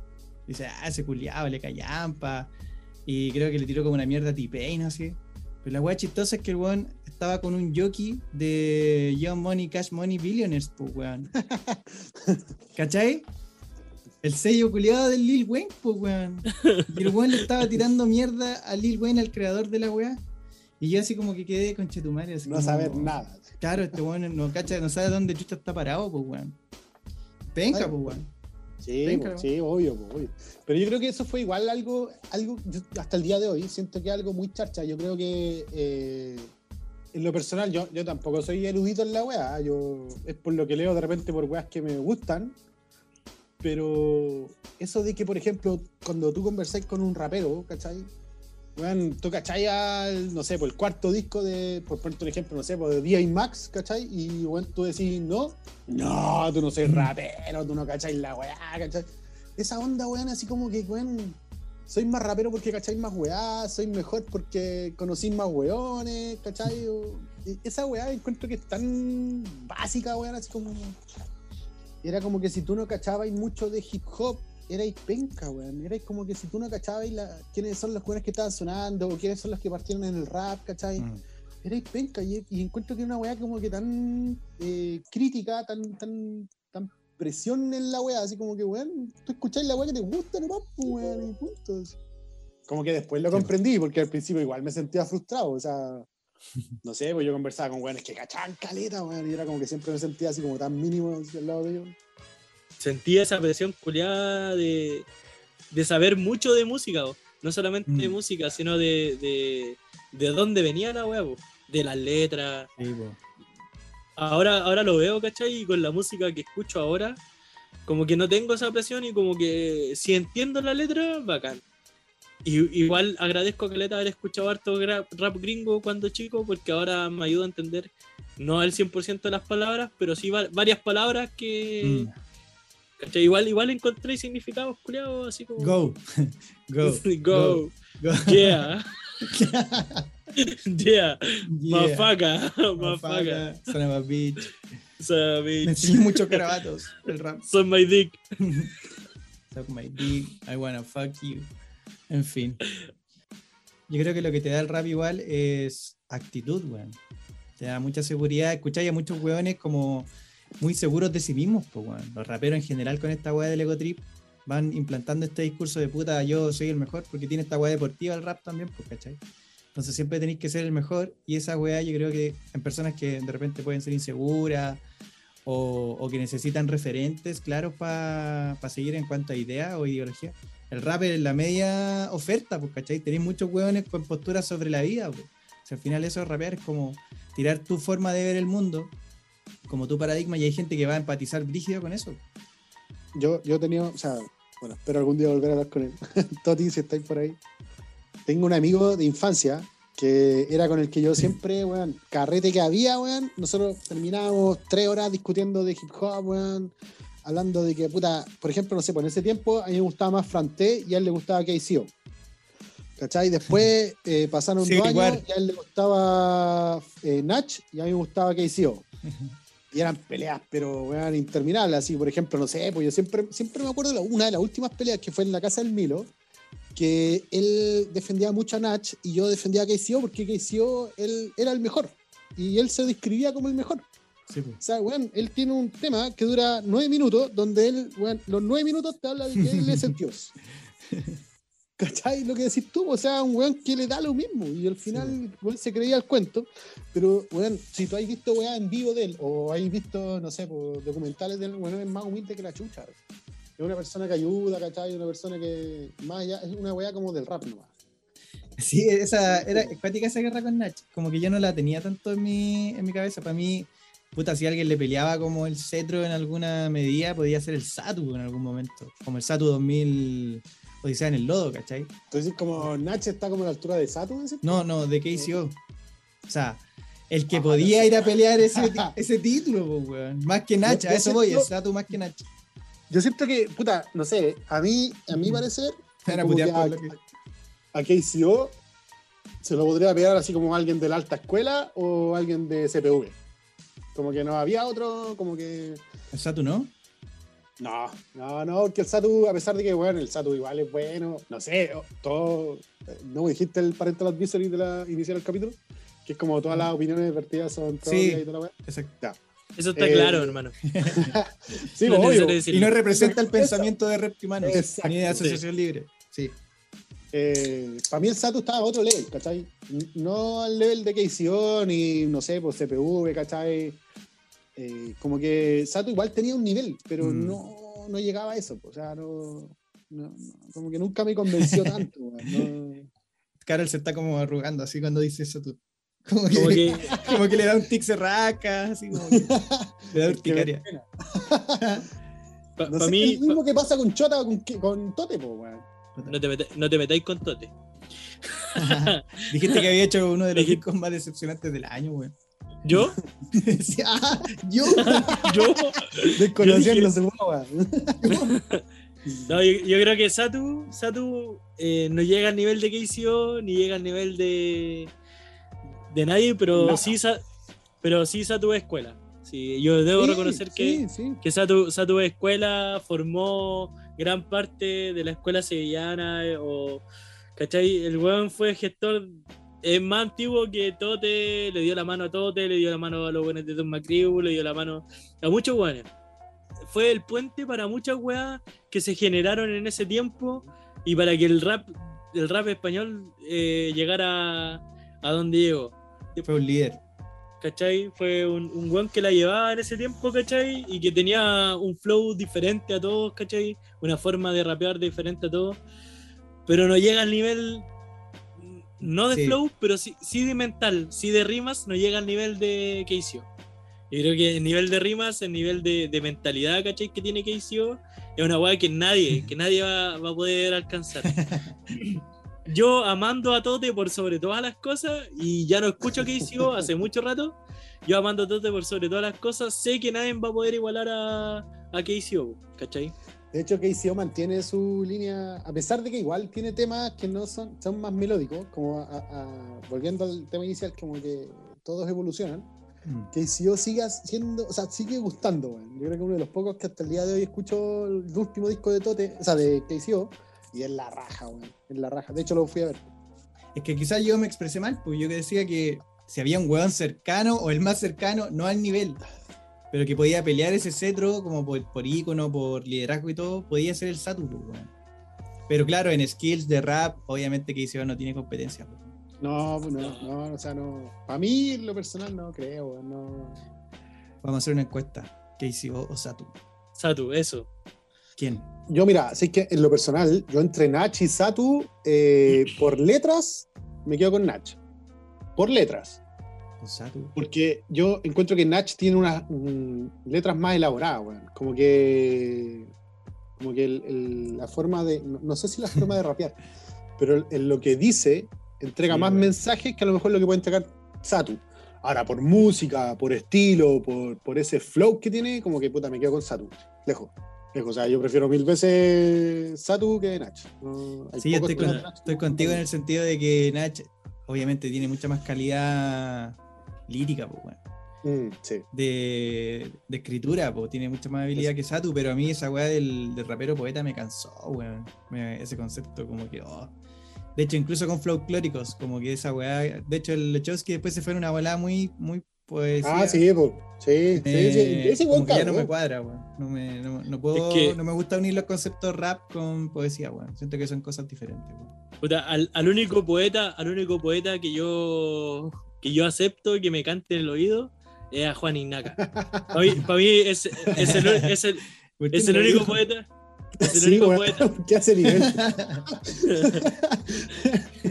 Dice, ah, ese culiado, le callampa. Y creo que le tiró como una mierda a T-Pain así. Pero la weá chistosa es que el weón estaba con un jockey de Young Money, Cash Money, Billionaires, pues weón. ¿Cachai? El sello culiado del Lil Wayne, pues weón. Y el weón le estaba tirando mierda a Lil Wayne, al creador de la weá. Y yo así como que quedé con Chetumare. Así No como, saber nada. Claro, este weón no cacha, no sabe dónde chucha está parado, pues weón. Penca, Ay, pues weón. Sí, sí, obvio, obvio. Pero yo creo que eso fue igual algo, algo hasta el día de hoy, siento que algo muy charcha. Yo creo que eh, en lo personal, yo, yo tampoco soy erudito en la weá. Yo, es por lo que leo de repente por weas que me gustan. Pero eso de que, por ejemplo, cuando tú conversáis con un rapero, ¿cachai? Weón, tú cachai al, no sé, por el cuarto disco de, por ponerte un ejemplo, no sé, por de D.I. Max, ¿cachai? Y weón, tú decís, no, no, tú no soy rapero, tú no cachai la weá, ¿cachai? Esa onda, weón, así como que, weón, soy más rapero porque cacháis más weá, soy mejor porque conocí más weones, ¿cachai? Esa weá encuentro que es tan básica, weón, así como. Era como que si tú no cachabais mucho de hip hop, erais penca, weón. Erais como que si tú no cachabais la, quiénes son los weones que estaban sonando o quiénes son los que partieron en el rap, ¿cachai? Mm. Erais penca y, y encuentro que una weá como que tan eh, crítica, tan, tan, tan presión en la weá, así como que, weón, tú escucháis la weá que te gusta nomás, pues, weón, y punto. Como que después lo comprendí, porque al principio igual me sentía frustrado, o sea, no sé, pues yo conversaba con weones que cachaban caleta, weón, y era como que siempre me sentía así como tan mínimo así al lado de ellos. Sentía esa presión culiada de, de saber mucho de música, no solamente de Mm. música, sino de, de, de dónde venía la weá, de las letras. Sí. Ahora, ahora lo veo, ¿cachai? Y con la música que escucho ahora, como que no tengo esa presión y como que si entiendo la letra, bacán. Y, igual agradezco a Caleta haber escuchado harto rap gringo cuando chico, porque ahora me ayuda a entender, no al 100% de las palabras, pero sí va- varias palabras que... Mm. ¿Cachai? Igual, igual encontré significados culiados así como... Go. Go. Go. Go. Yeah. yeah. Mafaca. Mafaca. Son of a bitch. So, Me bitch. enseñó muchos carabatos el rap. Son my dick. Suck my dick, I wanna fuck you. En fin. Yo creo que lo que te da el rap igual es actitud, weón. Te da mucha seguridad. Escucháis a muchos weones como muy seguros de sí mismos, pues, weón. Los raperos en general con esta weá del ego trip van implantando este discurso de puta, yo soy el mejor, porque tiene esta weá deportiva el rap también, pues, ¿cachai? Entonces siempre tenéis que ser el mejor y esa weá yo creo que en personas que de repente pueden ser inseguras o, o que necesitan referentes claros para seguir en cuanto a ideas o ideología. El rap es la media oferta, pues, ¿cachai? Tenéis muchos hueones con posturas sobre la vida, pues. O sea, al final eso de rapear es como tirar tu forma de ver el mundo, como tu paradigma, y hay gente que va a empatizar brígido con eso. Yo, yo he tenido, o sea, bueno, espero algún día volver a hablar con él. Toti, si estáis por ahí. Tengo un amigo de infancia que era con el que yo siempre, weón, carrete que había, weón, nosotros terminábamos tres horas discutiendo de hip hop, weón, hablando de que, puta, por ejemplo, no sé, pues en ese tiempo a mí me gustaba más Franté y a él le gustaba KCO. ¿Cachai? Después eh, pasaron Sí, dos años y a él le gustaba eh, Nach y a mí me gustaba KCO. Y eran peleas, pero weón, interminables. Así, por ejemplo, no sé, pues yo siempre, siempre me acuerdo de la- una de las últimas peleas que fue en la casa del Milo, que él defendía mucho a Nach y yo defendía a KCO porque KCO él era el mejor. Y él se describía como el mejor. Sí, pues. O sea, weón, él tiene un tema que dura nueve minutos, donde él, weón, los nueve minutos te habla de que él es el dios. ¿Cachai? Lo que decís tú, o sea, un weón que le da lo mismo. Y al final, weón, se creía el cuento. Pero, weón, si tú has visto weá en vivo de él, o has visto, no sé, por documentales de él, weón, es más humilde que la chucha. Es una persona que ayuda, ¿cachai? Una persona que, más allá, es una weá como del rap nomás. Sí, esa era empática esa guerra con Nach. Como que yo no la tenía tanto en mi, en mi cabeza. Para mí, puta, si alguien le peleaba como el cetro en alguna medida, podía ser el Satu en algún momento. Como el Satu 2000 Odisea en el Lodo, ¿cachai? Entonces, como Nach está como a la altura de Sato, ¿decís? No, no, de KCO. O sea, el que Ah, podía ir a pelear ese, ese título, pues, weón. Más que Nach, Yo- a eso voy, el siento- Satu más que Nach. Yo siento que, puta, no sé, a mí, a mi parecer, Te van a a, a KCO se lo podría pegar así como alguien de la alta escuela o alguien de CPV. Como que no había otro, como que. El Satu, ¿no? No, no, no, porque el Satu, a pesar de que, bueno, el Satu igual es bueno, no sé, todo. ¿No me dijiste el parental advisory de la iniciar el capítulo? Que es como todas las opiniones vertidas son propias y toda la. Exacto. Eso está Eh, claro, hermano. Sí, No obvio. Y no representa el pensamiento de Reptimanos, Exacto. ni de asociación libre. Sí. para mí el Sato estaba a otro level, ¿cachai? No al level de KCO ni, no sé, pues CPV, ¿cachai? Eh, como que Sato igual tenía un nivel, pero Mm. no, no, llegaba a eso. O sea, no, no- no, como que nunca me convenció tanto. weón. Carol se está como arrugando así cuando dice eso tú. Como que, Como que como que le da un tic cerraca, así como que le da urticaria. para No sé, mí, es lo mismo que pasa con Chota o con, con Tote, po, weón. no, te meta- no te metáis con Tote. Dijiste que había hecho uno de los discos más decepcionantes del año, güey. ¿Yo? Sí, ah, yo. ¿Yo? Desconociendo su weón. No, yo, yo creo que Satu, Satu eh, no llega al nivel de KCO, ni llega al nivel de, de nadie, pero Nada. sí, pero sí Satu es escuela. Sí, yo debo Sí, reconocer que, Sí, que Satu, Satu es escuela, formó gran parte de la escuela sevillana, eh, o, ¿cachai? El weón fue gestor, es más antiguo que Tote, le dio la mano a Tote, le dio la mano a los buenos de Don Macriu, le dio la mano a muchos weones. Fue el puente para muchas weas que se generaron en ese tiempo y para que el rap, el rap español eh, llegara a donde llegó. Fue un líder. ¿cachai? Fue un, un weón que la llevaba en ese tiempo, ¿cachai? Y que tenía un flow diferente a todos, ¿cachai? Una forma de rapear diferente a todos. Pero no llega al nivel, no de Sí. flow, pero sí, sí de mental, sí de rimas, no llega al nivel de KCO. Yo creo que el nivel de rimas, el nivel de, de mentalidad, ¿cachai? Que tiene KCO, es una weá que nadie, que nadie va, va a poder alcanzar. Yo amando a Tote por sobre todas las cosas y ya no escucho KCO hace mucho rato. Yo amando a Tote por sobre todas las cosas, sé que nadie va a poder igualar a, a KCO, ¿cachai? De hecho, KCO mantiene su línea, a pesar de que igual tiene temas que no son, son más melódicos, como a- a- volviendo al tema inicial, como que todos evolucionan. Mm. KCO sigue siendo, o sea, sigue gustando, weón. Yo creo que uno de los pocos que hasta el día de hoy escucho el último disco de Tote, o sea, de KCO, y es la raja, weón. Es la raja. De hecho, lo fui a ver. Es que quizás yo me expresé mal, pues yo decía que si había un weón cercano o el más cercano, no al nivel, pero que podía pelear ese cetro como por, por ícono, por liderazgo y todo, podía ser el Satu, pues, weón. Pero claro, en skills de rap, obviamente que ICO no tiene competencia. pues. No, pues no, no, o sea, no. Para mí, en lo personal, no creo, weón. No. Vamos a hacer una encuesta. KCO o Satu. Satu, eso. ¿Quién? Yo, mira, así que en lo personal, yo entre Nach y Satu, eh, por letras, me quedo con Nach. Por letras. Porque yo encuentro que Nach tiene unas letras más elaboradas, weón. Como que. Como que el- el- la forma de. No, no sé si la forma de rapear, pero en lo que dice, entrega Sí, más weón. mensajes que a lo mejor lo que puede entregar Satu. Ahora, por música, por estilo, por, por ese flow que tiene, como que puta, me quedo con Satu. Lejos. Lejos. O sea, yo prefiero mil veces Satu que Nach. No, Sí, yo estoy, con- Nach contigo en el sentido de que Nach obviamente tiene mucha más calidad lírica, pues, weón. Mm, sí. de, de escritura, pues tiene mucha más habilidad que Satu, pero a mí esa weá del, del rapero poeta me cansó, weón. Me- ese concepto como que, oh. De hecho, incluso con folclóricos, como que esa weá, de hecho el Lechowski después se fue en una bola muy, muy poesía. Ah, sí, po. sí, Eh, sí. Ese buen como que ya no me cuadra, weón. No, me, no, no puedo, Es que- no me gusta unir los conceptos rap con poesía, weón. Siento que son cosas diferentes, weón. Puta, al, al único poeta, al único poeta que yo que yo acepto que me cante en el oído es a Juan Ignaca. Para mí, pa' mí es, es el, es el- ¿Por qué es el único poeta. Es el Sí, único weón, poeta. ¿Qué hace nivel?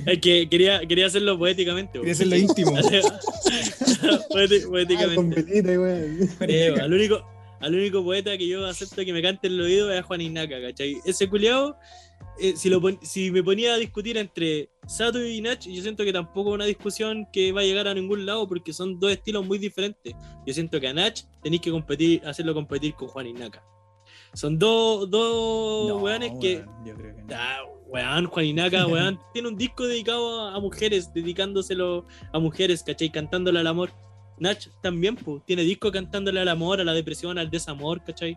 Es que quería, quería hacerlo poéticamente. Quería hacerlo íntimo. Ah, poéticamente. weón. Eh, al, único, al único poeta que yo acepto que me cante en el oído es a Juan Ignaca, ¿cachai? Ese culiao, eh, si, lo si me ponía a discutir entre Sato y Nach, yo siento que tampoco es una discusión que va a llegar a ningún lado porque son dos estilos muy diferentes. Yo siento que a Nach tenéis que competir, hacerlo competir con Juan Ignaca. Son dos, dos No, weones que. weón, yo creo que no. Ah, weón, Juan Ignaca, weón, tiene un disco dedicado a, a mujeres, dedicándoselo a mujeres, ¿cachai? Cantándole al amor. Nach también, pues, tiene disco cantándole al amor, a la depresión, al desamor, ¿cachai?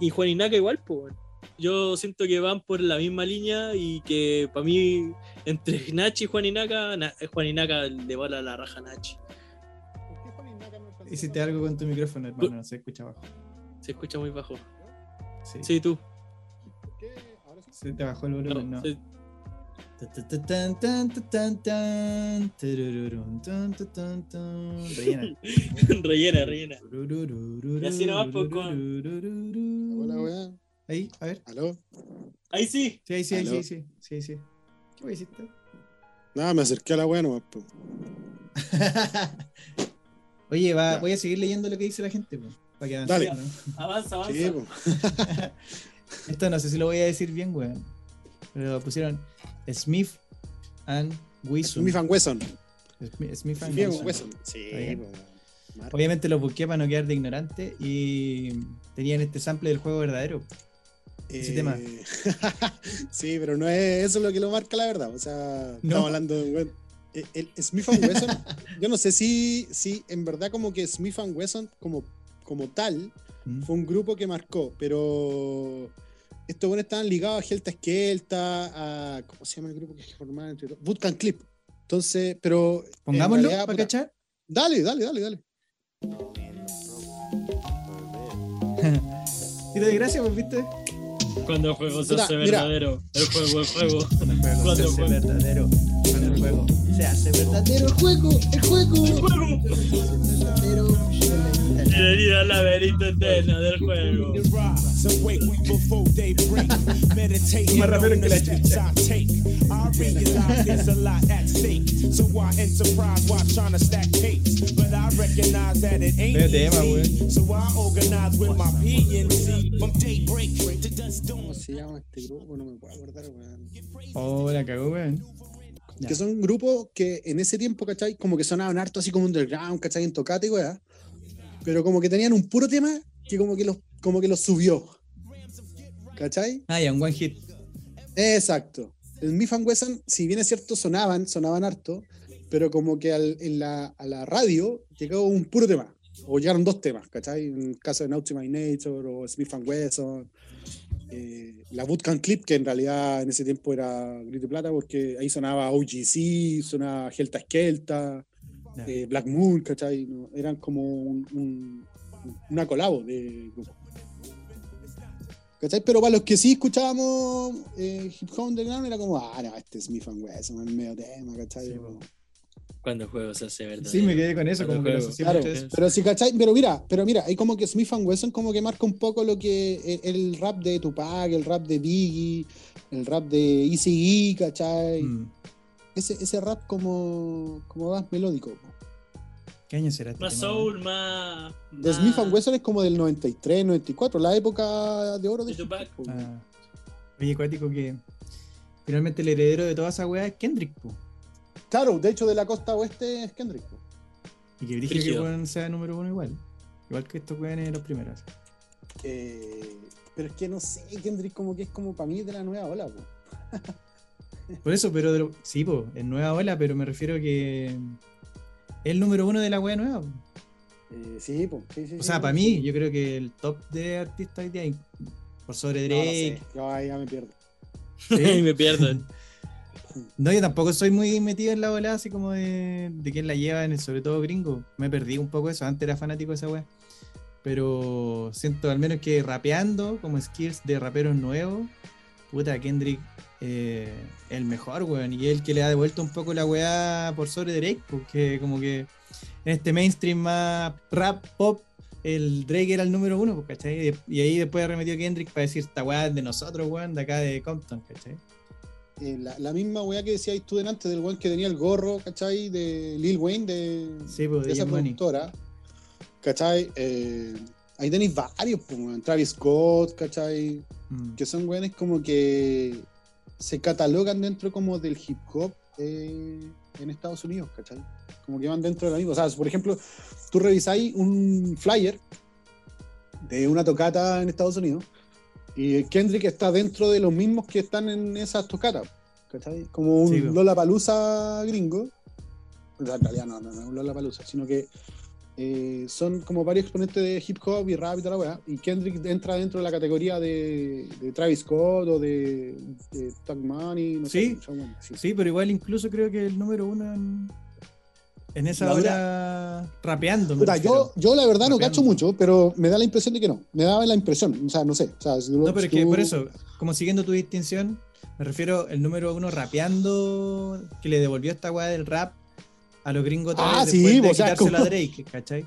Y Juan Ignaca igual, pues. Yo siento que van por la misma línea y que para mí, entre Nach y Juan Ignaca, Na- Juan Ignaca le bola la raja a Nach. Hiciste algo con tu micrófono, hermano, no se escucha abajo. Se escucha muy bajo. Sí, Sí, tú. se te bajó el volumen, no. se-. Rellena. rellena, rellena. Y así nomás, pues, con- Hola, weón. Ahí, a ver. ¿Aló? Ahí sí. Sí, ahí sí, ahí sí, sí, sí, sí. ¿Qué hiciste? Nada, me acerqué a la weá nomás. Oye, va, voy a seguir leyendo lo que dice la gente, pues, para que Dale. avancemos, ¿no? Avanza, avanza. Sí. Esto no sé si lo voy a decir bien, weón. Pero pusieron Smith and Wesson. Smith and Wesson. Smith, Smith and Smith Wesson. Wesson. Sí. Obviamente lo busqué para no quedar de ignorante y tenían este sample del juego verdadero. Ese tema. Eh, sí, pero no es eso lo que lo marca la verdad. O sea, No. estamos hablando de un el, el Smith and Wesson. yo no sé si, si en verdad como que Smith and Wesson como, como tal Mm. fue un grupo que marcó, pero estos buenos estaban ligados a Gelta Esquelta, a ¿cómo se llama el grupo que formaban entre todos? Bootcamp Clip. Entonces, pero Pongámoslo realidad, para cachar. Dale, dale, dale, dale. Y doy gracias, pues, viste. Cuando el juego se hace verdadero. El juego, el juego. Cuando el juego se el hace juego. verdadero. Cuando el juego se hace verdadero. El juego, el juego. Verdadero. Al laberinto eterno del juego. Que the la steps I take. I realize there's a lot at stake. So I enterprise while trying to stack capes. But I recognize that it ain't Veo tema, easy. weón. So I organize with my PNC from daybreak to dusk dawn. ¿Cómo se llama este grupo? No me puedo acordar, weón. Oh, la cagó, weón. Ya. Que son grupos que en ese tiempo, ¿cachai? Como que sonaban harto así como underground, ¿cachai? En tocate weá. Pero como que tenían un puro tema que como que los, como que los subió. ¿Cachai? Ah, ya, un one hit. Exacto. El Smith and Wesson, si bien es cierto, sonaban, sonaban harto, pero como que al- en la, a la radio llegó un puro tema. O llegaron dos temas, ¿cachai? En el caso de Naughty by Nature o Smith and Wesson. eh, la Bootcamp Clip, que en realidad en ese tiempo era Grito y Plata, porque ahí sonaba OGC, sonaba Gelta Esquelta, Eh, Black Moon, ¿cachai? No, eran como un- un- una colabo de grupo. ¿Cachai? Pero para los que sí escuchábamos eh, hip hop underground era como, ah, no, este es Smith and Wesson, el medio tema, ¿cachai? Sí, Como- Cuando el juego se hace verdadero. Sí, me quedé con eso, como que juego- asocié Claro, pero sí, ¿cachai? Pero mira, pero mira, hay como que Smith and Wesson como que marca un poco lo que el, el rap de Tupac, el rap de Biggie, el rap de Easy E, ¿cachai? Mm. Ese, ese rap como, como más melódico. ¿Qué año será este Más tema, soul, más. De más- Smith and Wesson es como del 93, 94, la época de oro de De Tupac. Ah. Oye, cuático que finalmente el heredero de toda esa weá es Kendrick, po. Claro, de hecho de la costa oeste es Kendrick. po. Y que dije que weón sea número uno igual. Igual que estos weones los primeros. Eh, pero es que no sé, Kendrick como que es como para mí de la nueva ola. po. Por eso, pero de lo- sí, po, es nueva ola, pero me refiero que es el número uno de la weá nueva. Eh, sí, po, sí, sí, O sí, sea, sí, para sí. mí, yo creo que el top de artistas hoy día, por sobre No, no Drake. sé, yo ahí ya me pierdo. y me pierdo. No, yo tampoco soy muy metido en la bola así como de, de quién la lleva, en el, sobre todo gringo. Me perdí un poco eso, antes era fanático de esa weá. Pero siento al menos que rapeando, como skills de raperos nuevos, puta, Kendrick eh, el mejor, weón. Y el que le ha devuelto un poco la weá por sobre Drake, porque como que en este mainstream más rap, pop, el Drake era el número uno, pues, ¿cachai? Y ahí después arremetió Kendrick para decir, esta weá es de nosotros, weón, de acá de Compton, ¿cachai? Eh, la, la misma weá que decíais tú delante del weón que tenía el gorro, ¿cachai? De Lil Wayne, de, Sí, pues, de esa Money. productora. ¿Cachai? Eh, ahí tenéis varios, pues. Travis Scott, ¿cachai? Mm. Que son weones como que se catalogan dentro como del hip hop eh, en Estados Unidos, ¿cachai? Como que van dentro de la misma. O sea, por ejemplo, tú revisáis un flyer de una tocata en Estados Unidos y Kendrick está dentro de los mismos que están en esas tocatas, ¿cachai? Como un Sí, po. Lollapalooza gringo. O sea, en realidad no, no, no es un Lollapalooza, sino que eh, son como varios exponentes de hip hop y rap y toda la weá. Y Kendrick entra dentro de la categoría de, de Travis Scott o de, de Tug Money, no Sí. sé. son buenos, sí. Sí, pero igual incluso creo que el número uno en, en esa La hora rapeando. me Puta, refiero. yo, yo la verdad no Rapeando. cacho mucho, pero me da la impresión de que no. Me daba la impresión, o sea, no sé. O sea, si No, pero es que por eso, como siguiendo tu distinción, me refiero el número uno rapeando que le devolvió esta weá del rap a los gringos otra Ah, vez sí, después de quitárselo a Drake, ¿cachai?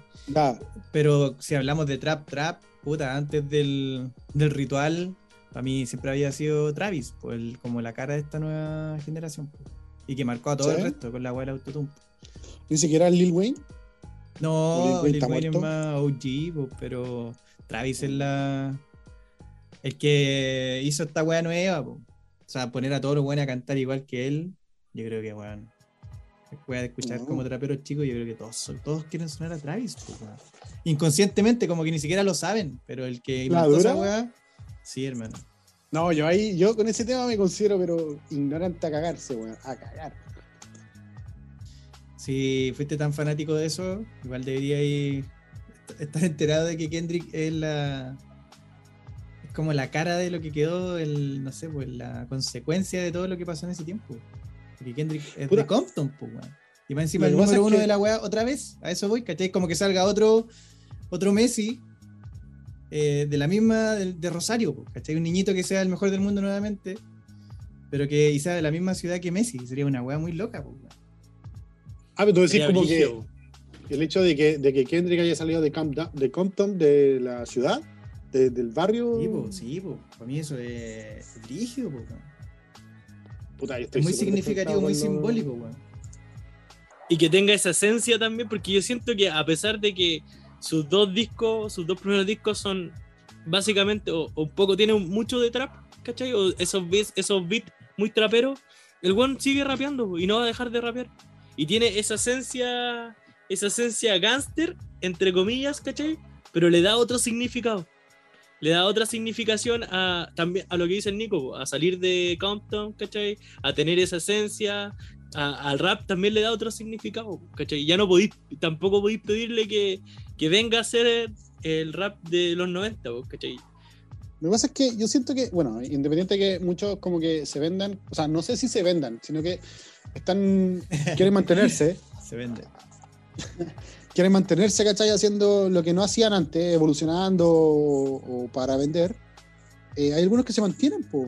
Pero si hablamos de trap, trap, puta, antes del, del ritual, para mí siempre había sido Travis, pues, el- como la cara de esta nueva generación. pues. Y que marcó a todo ¿Sí? el resto con la weá del autotune. Ni siquiera Lil Wayne. No, Lil Wayne Lil está Wayne es más OG, pues, pero Travis es la. El que hizo esta weá nueva, pues. O sea, poner a todos los buenos a cantar igual que él, yo creo que, weón. Después de escuchar No. como traperos chicos, yo creo que todos, todos quieren sonar a Travis, pues. Inconscientemente, como que ni siquiera lo saben, pero el que ¿La dura? weá, sí, hermano. No, yo ahí, yo con ese tema me considero, pero ignorante a cagarse, weón. A cagar. Si fuiste tan fanático de eso, igual deberíais est- estar enterado de que Kendrick es la. Es como la cara de lo que quedó, el, no sé, pues la consecuencia de todo lo que pasó en ese tiempo. Porque Kendrick es Puta. de Compton, pues, weón. Y más encima el número uno que- de la weá otra vez, a eso voy, ¿cachai? Como que salga otro, otro Messi eh, de la misma, de, de Rosario, pues, ¿cachai? Un niñito que sea el mejor del mundo nuevamente, pero que y sea de la misma ciudad que Messi, sería una weá muy loca, pues, weón. Ah, pero tú decís como que el hecho de que, de que Kendrick haya salido de, Camp de Compton, de la ciudad, de- del barrio. Sí, po, sí, po. Para mí eso es brígido, po, weón. Puta, yo estoy Es muy significativo, muy simbólico, weón. Y que tenga esa esencia también, porque yo siento que a pesar de que sus dos discos, sus dos primeros discos son básicamente, o, o un poco tienen mucho de trap, ¿cachai? O esos beats, esos beats muy traperos, el one sigue rapeando y no va a dejar de rapear. Y tiene esa esencia, esa esencia gangster, entre comillas, ¿cachai? Pero le da otro significado. Le da otra significación a, también a lo que dice el Nico, a salir de Compton, ¿cachai? A tener esa esencia, a- al rap también le da otro significado, ¿cachai? Ya no podéis, tampoco podéis pedirle que, que venga a ser el, el rap de los 90, po, ¿cachai? Lo que pasa es que yo siento que, bueno, independiente de que muchos como que se vendan, o sea, no sé si se vendan, sino que están, quieren mantenerse, Se vende. quieren mantenerse, ¿cachai? Haciendo lo que no hacían antes, evolucionando o, o para vender. Eh, hay algunos que se mantienen, pues.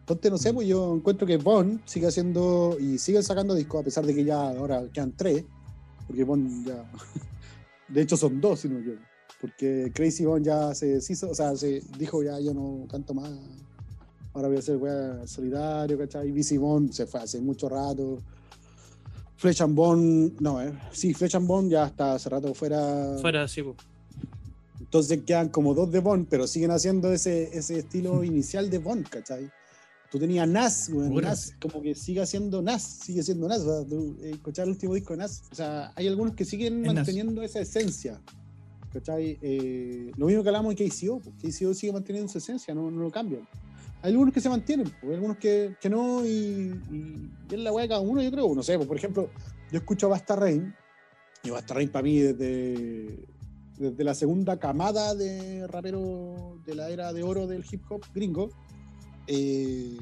Entonces, no sé, pues yo encuentro que Bond sigue haciendo y siguen sacando discos, a pesar de que ya ahora quedan tres, porque Bond ya. De hecho, son dos, si no equivoco. Porque Crazy Bond ya se deshizo, o sea, se dijo ya yo no canto más. Ahora voy a hacer weá solidario, ¿cachai? BC Bond se fue hace mucho rato. Fletch and Bond, no, eh. sí, Fletch and Bond ya está hace rato fuera. Fuera así, po. Entonces quedan como dos de Bond, pero siguen haciendo ese, ese estilo inicial de Bond, ¿cachai? Tú tenías Nas, Pura. Nas, como que sigue siendo Nas, sigue siendo Nas. o sea, tú, eh, escuchar el último disco de Nas, o sea, hay algunos que siguen Es Nas. manteniendo esa esencia, ¿cachai? Eh, lo mismo que hablamos de KCO, KCO sigue manteniendo su esencia, no, no lo cambian. Hay algunos que se mantienen, pues, hay algunos que, que no, y, y, y es la weá de cada uno, yo creo. No sé, pues, por ejemplo, yo escucho a Basta Rain, y Basta Rain para mí desde, desde la segunda camada de rapero de la era de oro del hip hop gringo, eh,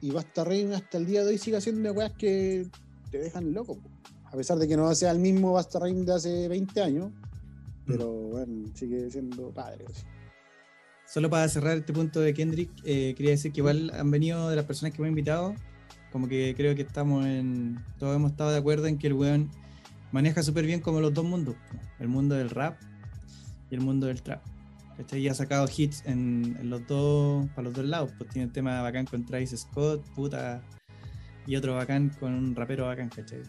y Basta Rain hasta el día de hoy sigue haciendo weas que te dejan loco, po. a pesar de que no sea el mismo Basta Rain de hace 20 años, pero bueno, sigue siendo padre. así. Solo para cerrar este punto de Kendrick, eh, quería decir que igual han venido de las personas que hemos invitado, como que creo que estamos en. Todos hemos estado de acuerdo en que el weón maneja súper bien como los dos mundos: el mundo del rap y el mundo del trap. ¿Cachai? Y ha sacado hits en, los dos, para los dos lados. Pues tiene un tema bacán con Travis Scott, puta, y otro bacán con un rapero bacán, ¿cachai?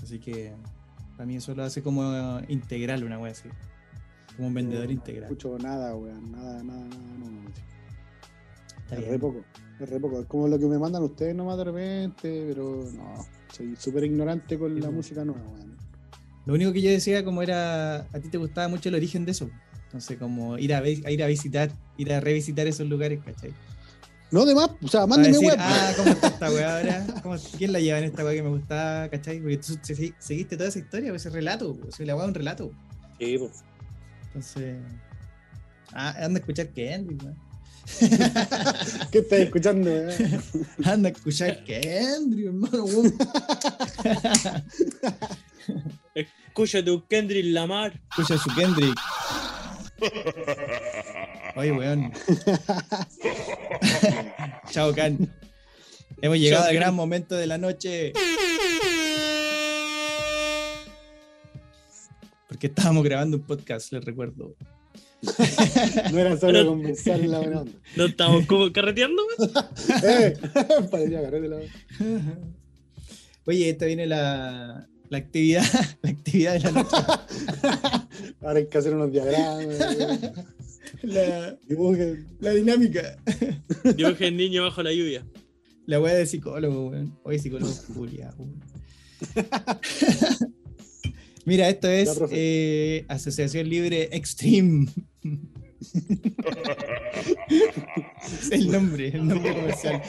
Así que para mí eso lo hace como integral una wea así. Como un vendedor No integral. escucho nada, weón, nada, nada, nada, no. Está Es bien. re poco, es re poco. Es como lo que me mandan ustedes nomás de repente, pero no, soy súper ignorante con la música nueva, weón. Lo único que yo decía como era, a ti te gustaba mucho el origen de eso. Entonces como ir a, a ir a visitar, ir a revisitar esos lugares, ¿cachai? No, de más, o sea, decir, web. ah, ¿cómo está esta weá ahora? ¿Cómo- ¿Quién la lleva en esta weá que me gustaba, cachai? Porque tú se- se- seguiste toda esa historia, ese relato, pues, la weá es un relato. Sí, po. Entonces, ah, anda a escuchar Kendrick, weón. ¿Qué estás escuchando? eh? Anda a escuchar Kendrick, hermano, weón. Escucha tu Kendrick Lamar. Escucha su Kendrick. Oye, weón. Chao, Can. Hemos llegado Chao, al gran momento de la noche. Porque estábamos grabando un podcast, les recuerdo. No era solo conversar en la buena onda. ¿No estamos como carreteando? ¡Eh! Parecía carrete la Oye, esta viene la, la actividad, la actividad de la noche. Ahora hay que hacer unos diagramas. La, Dibujen. la dinámica. Dibuje el niño bajo la lluvia. La weá de psicólogo, weón. Hoy psicólogo Julia. Mira, esto es eh, Asociación Libre Extreme. es el nombre, el nombre comercial.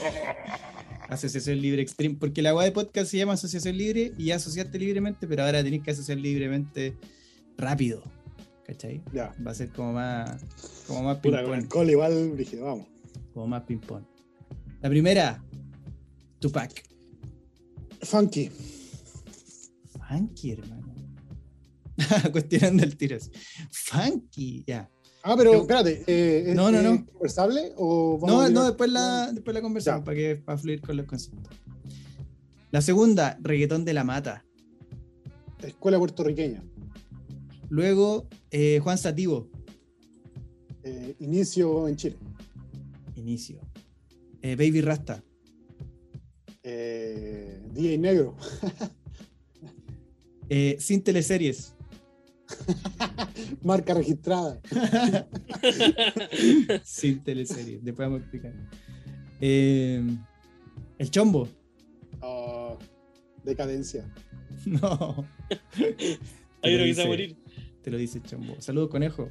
Asociación Libre Extreme. Porque la weá de podcast se llama Asociación Libre y ya asociaste libremente, pero ahora tenés que asociar libremente rápido. ¿Cachai? Ya. Va a ser como más, como más con ping-pong. alcohol igual, vamos. Como más ping-pong. La primera, Tupac. Funky. Funky, hermano. Cuestionando el tiro. así. Funky, ya. Ah, pero espérate. eh, ¿es- No, no, no. ¿Es conversable o vamos No, no, después la, después la conversamos Ya. para que para fluir con los conceptos. La segunda, reggaetón de la mata. Escuela puertorriqueña. Luego, eh, Juan Sativo, Eh, inicio en Chile. inicio. Eh, Baby Rasta. Eh, DJ Negro. Eh, sin teleseries. Marca registrada. sin teleseries. Después vamos a explicar. Eh, el Chombo. Oh, decadencia. No. Hay uno lo que se va dice- a morir. Te lo dice el Chombo. Saludos, conejo.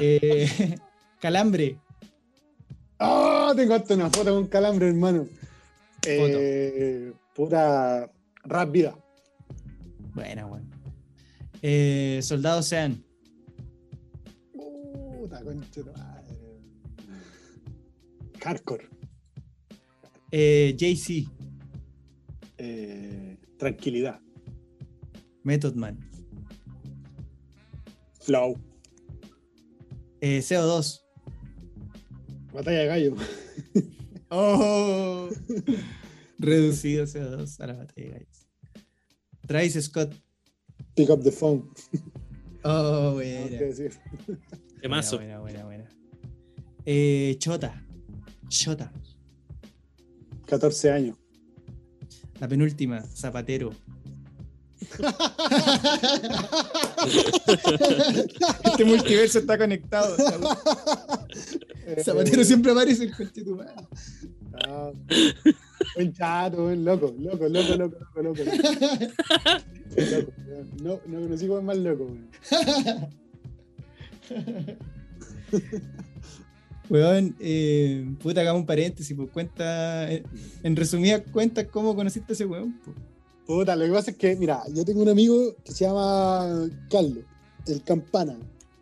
Eh, calambre. ¡Oh! Tengo hasta una foto con calambre, hermano. Eh, pura rap vida. Buena, bueno. Eh, Soldado Sean. Puta concha madre. Hardcore. Eh, JC. Eh, tranquilidad. Method Man. Flow. Eh, CO2. Batalla de gallo. Oh. Reducido CO2 a la batalla de gallos. Travis Scott. Pick up the phone. Oh, buena. qué decir. Temazo. Buena, buena, buena. Eh, Chota. Chota. 14 años. La penúltima. Zapatero. este multiverso está conectado. Eh, Zapatero siempre aparece en coche tu madre. Ah, buen chato, buen loco, loco, loco, loco, loco, loco. Loco, no, no conocí como más loco, weón. Weón, eh, puta, hagamos un paréntesis, pues cuenta, eh, en resumidas cuentas, ¿cómo conociste a ese weón? po? Puta, lo que pasa es que, mira, yo tengo un amigo que se llama Carlos, el Campana.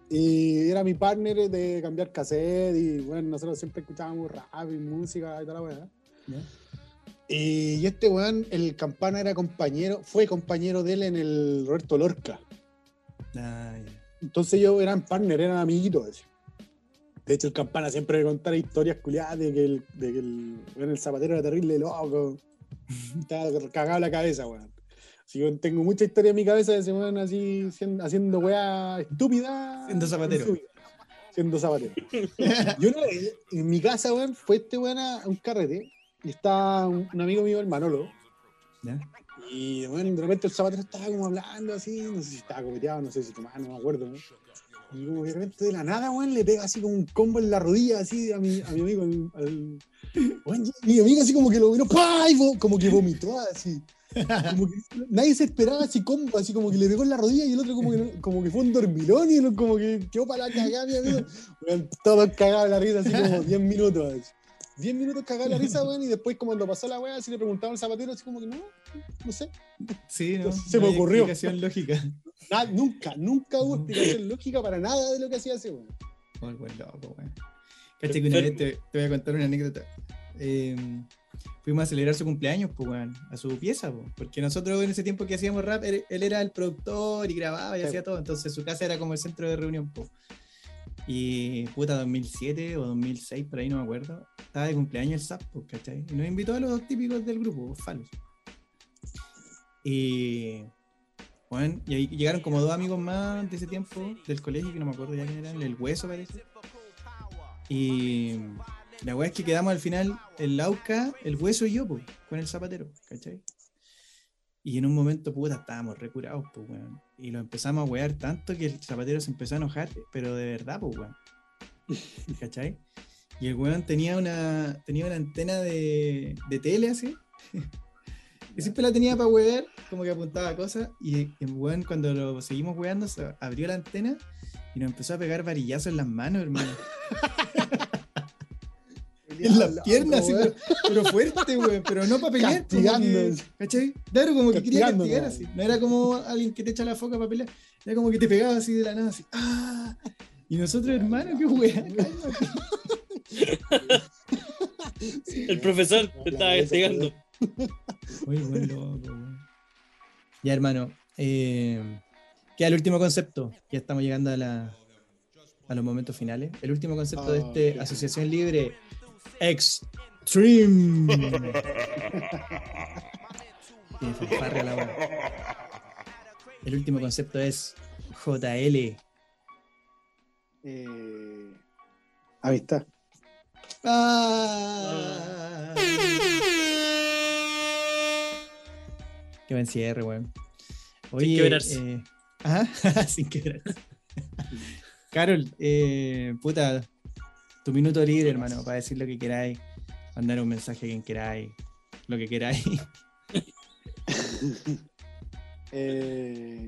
Y era mi partner de cambiar cassette y bueno, nosotros siempre escuchábamos rap y música y toda la weá. ¿Ya? Y este weón, el Campana era compañero, fue compañero de él en el Roberto Lorca. Ya. Entonces ellos eran partner, eran amiguitos. así. De hecho, el Campana siempre me contaba historias culiadas de que el, de que el, weón, el zapatero era terrible loco. Estaba cagado la cabeza, weón. Así que tengo mucha historia en mi cabeza de ese weón así haciendo weá estúpida. Siendo zapatero. Siendo zapatero. y una vez, en mi casa, weón, fue este weón a un carrete y está un, un amigo mío, el Manolo. ¿Ya? Y bueno, de repente el zapatero estaba como hablando así, no sé si estaba copeteado, no sé si tomaba, no me acuerdo. ¿no? Y como que de repente de la nada, weón, le pega así como un combo en la rodilla, así a mi, a mi amigo. al- mi amigo así como que lo vino, ¡pah! y como que vomitó así. Como que nadie se esperaba así combo, así como que le pegó en la rodilla y el otro como que, como que fue un dormilón y el otro como que quedó para la cagada, mi amigo. Weón, todos cagados la risa, así como 10 minutos. así. 10 minutos cagados de la risa, weón, y después como cuando pasó la weá, así le preguntaban al zapatero, así como que no, no sé. Sí, ¿no? Se me hay ocurrió. explicación lógica. Nada, nunca, nunca hubo explicación lógica para nada de lo que hacía ese weón. Oh, el buen loco, weón. Caché que una vez te, te voy a contar una anécdota. Eh, fuimos a celebrar su cumpleaños, pues, weón, a su pieza, pues, porque nosotros en ese tiempo que hacíamos rap, él, él era el productor y grababa y Sí. hacía todo, entonces su casa era como el centro de reunión, pues. Y puta, 2007 o 2006, por ahí no me acuerdo, estaba de cumpleaños el SAP, pues, ¿cachai? Y nos invitó a los típicos del grupo, falos. Y Weón, y ahí llegaron como dos amigos más de ese tiempo del colegio, que no me acuerdo ya quién eran, el hueso parece. Y la weá es que quedamos al final el Lauca, el hueso y yo, pues, con el zapatero, ¿cachai? Y en un momento, puta, estábamos recurados, pues, weón. Y lo empezamos a wear tanto que el zapatero se empezó a enojar, pero de verdad, pues, weón. ¿Cachai? Y el weón tenía una, tenía una antena de, de tele así. Y siempre la tenía para wear, como que apuntaba cosas. Y el weón, cuando lo seguimos weando, se abrió la antena y nos empezó a pegar varillazos en las manos, hermano. En las piernas, así, pero, pero fuerte, weón. Pero no para pelear. Castigando. ¿Cachai? Claro, como que quería castigar así. No era como alguien que te echa la foca para pelear. Era como que te pegaba así de la nada, así. ¡Ah! Y nosotros, hermano, qué weón. El profesor te estaba castigando. Muy buen loco, weón. Ya, hermano. Eh, queda el último concepto. Ya estamos llegando a, la, a los momentos finales. El último concepto de Ah, este Asociación Libre Extreme. El último concepto es JL. Eh, amistad. Ah. Qué buen cierre, weón. Oye, quebrarse. eh, ajá, sin quebrarse. Carol, eh, puta, tu minuto libre, hermano, para decir lo que queráis, mandar un mensaje a quien queráis, lo que queráis. Eh,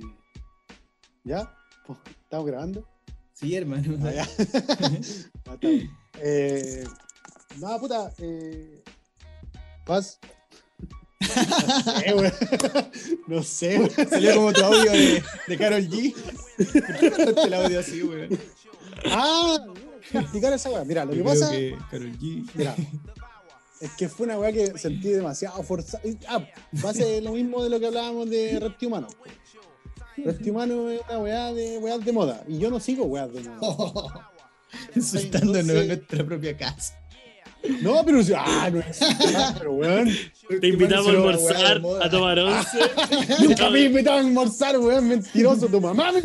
¿Ya? Pues, ¿Estamos grabando? Sí, hermano. Ah, ya. Ah. Eh, no, puta. Eh, Paz. No sé, güey. No sé, güey. Salió como tu audio de, de Carol G. ¿Por qué mandaste el audio así, weón? Ah, explicar esa weá. Mira, lo que pasa. que Karol G. Mira, es que fue una weá que sentí demasiado forzada. Ah, va a ser lo mismo de lo que hablábamos de Repti Humano. Repti Humano es una weá de weas de moda. Y yo no sigo weas de moda. Insultándonos Entonces- en nuestra propia casa. No, pero si- ah, no es. ah, pero weón. Te invitamos a almorzar, weá a tomar once. Nunca me invitaban a almorzar, weón. Mentiroso, tu mamá me.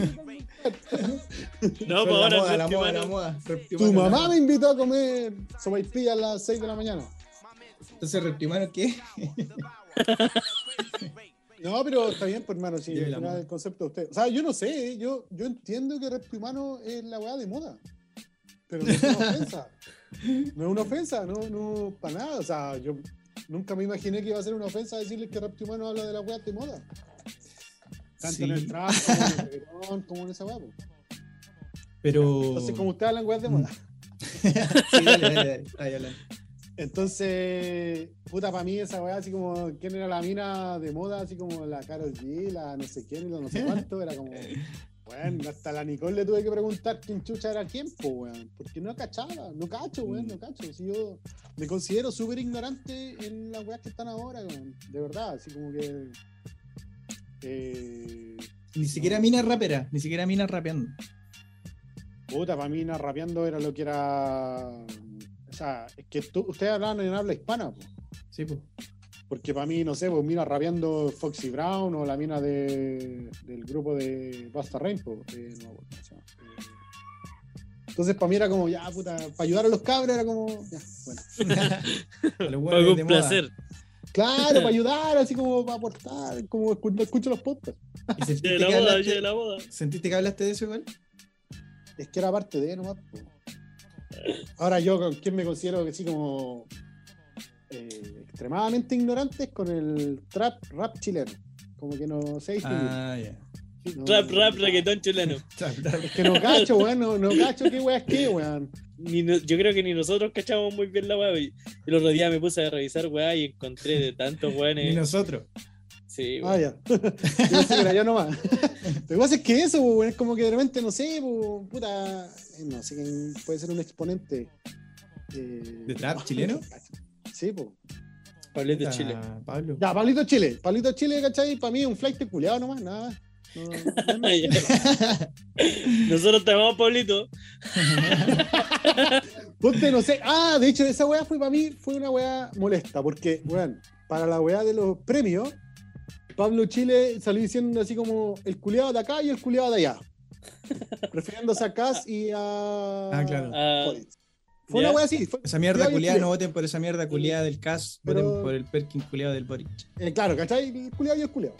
No, pues ahora moda, la moda, la moda. Tu mamá me invitó a comer sopaipilla a las 6 de la mañana. Entonces, Reptimano, ¿qué? No, pero está bien, pues hermano, si moda. el concepto de usted. O sea, yo no sé, yo, yo entiendo que repti humano es la weá de moda. Pero no es una ofensa. No es una ofensa, no, no, para nada. O sea, yo nunca me imaginé que iba a ser una ofensa decirles que repti humano habla de la weá de moda. Tanto en Sí. el trap como en el reggaetón, como en esa weá. Pero. Entonces, como ustedes hablan weá de moda. sí, dale, dale, dale. Ahí hablando. Entonces, puta, para mí esa weá, así como, ¿quién era la mina de moda? Así como la Carol G, la no sé quién, la no sé cuánto, era como, bueno, hasta la Nicole le tuve que preguntar quién chucha era quién, po, weón, porque no cachaba, no cacho, weón, no cacho. Si yo me considero súper ignorante en las weas que están ahora, weón, de verdad, así como que. Eh, Ni siquiera mina rapera, ni siquiera mina rapeando. puta, para mí, rapeando era lo que era. O sea, es que tú- ustedes hablaban en habla hispana, po. Sí, pues. Porque para mí, no sé, pues mira rapeando Foxy Brown o la mina de, del grupo de Basta Rainbow. eh, no. Eh, Entonces, para mí era como, ya, puta, para ayudar a los cabros era como, ya, bueno. De moda. Claro, para ayudar, así como para aportar, como escu- escucho los podcasts. ¿Y sentiste, De la que boda, hablaste, de la boda. ¿Sentiste que hablaste de eso igual? Es que era parte de nomás. po. Ahora yo, ¿con quién me considero que sí como eh, extremadamente ignorante? Es con el trap rap chileno. Como que no sé distinguir. Ah, ya. No- Rap, rap, reggaetón chileno. Es que no cacho, weón, no, no cacho qué weá es qué, weón. Ni no- yo creo que ni nosotros cachamos muy bien la weá. y El otro día me puse a revisar weá y encontré de tantos Y weones. nosotros. Sí, Ah, ya. Yo yo nomás. Lo que pasa es que eso, weón, es como que de repente, no sé, po, puta, eh, no sé quién puede ser un exponente. eh, ¿De trap chileno? Sí, pues. Pablito Chile. Pablo. Ya, Pablito Chile. Pablito Chile, ¿cachai? Para mí es un flight culiado nomás, nada. Ya. Nosotros te llamamos Pablito. Ponte, no sé. Ah, de hecho, esa weá fue para mí, fue una weá molesta, porque, weón, para la weá de los premios, Pablo Chile salió diciendo así como el culiado de acá y el culiado de allá. Refiriéndose a Cass y a. Ah, claro. Ah, Boric. Fue una wea así. fue Esa mierda culiada, no voten por esa mierda culiada del CAS, Pero- voten por el Perkin culiado del Boric. Eh, claro, ¿cachai? El culiado y el culiado.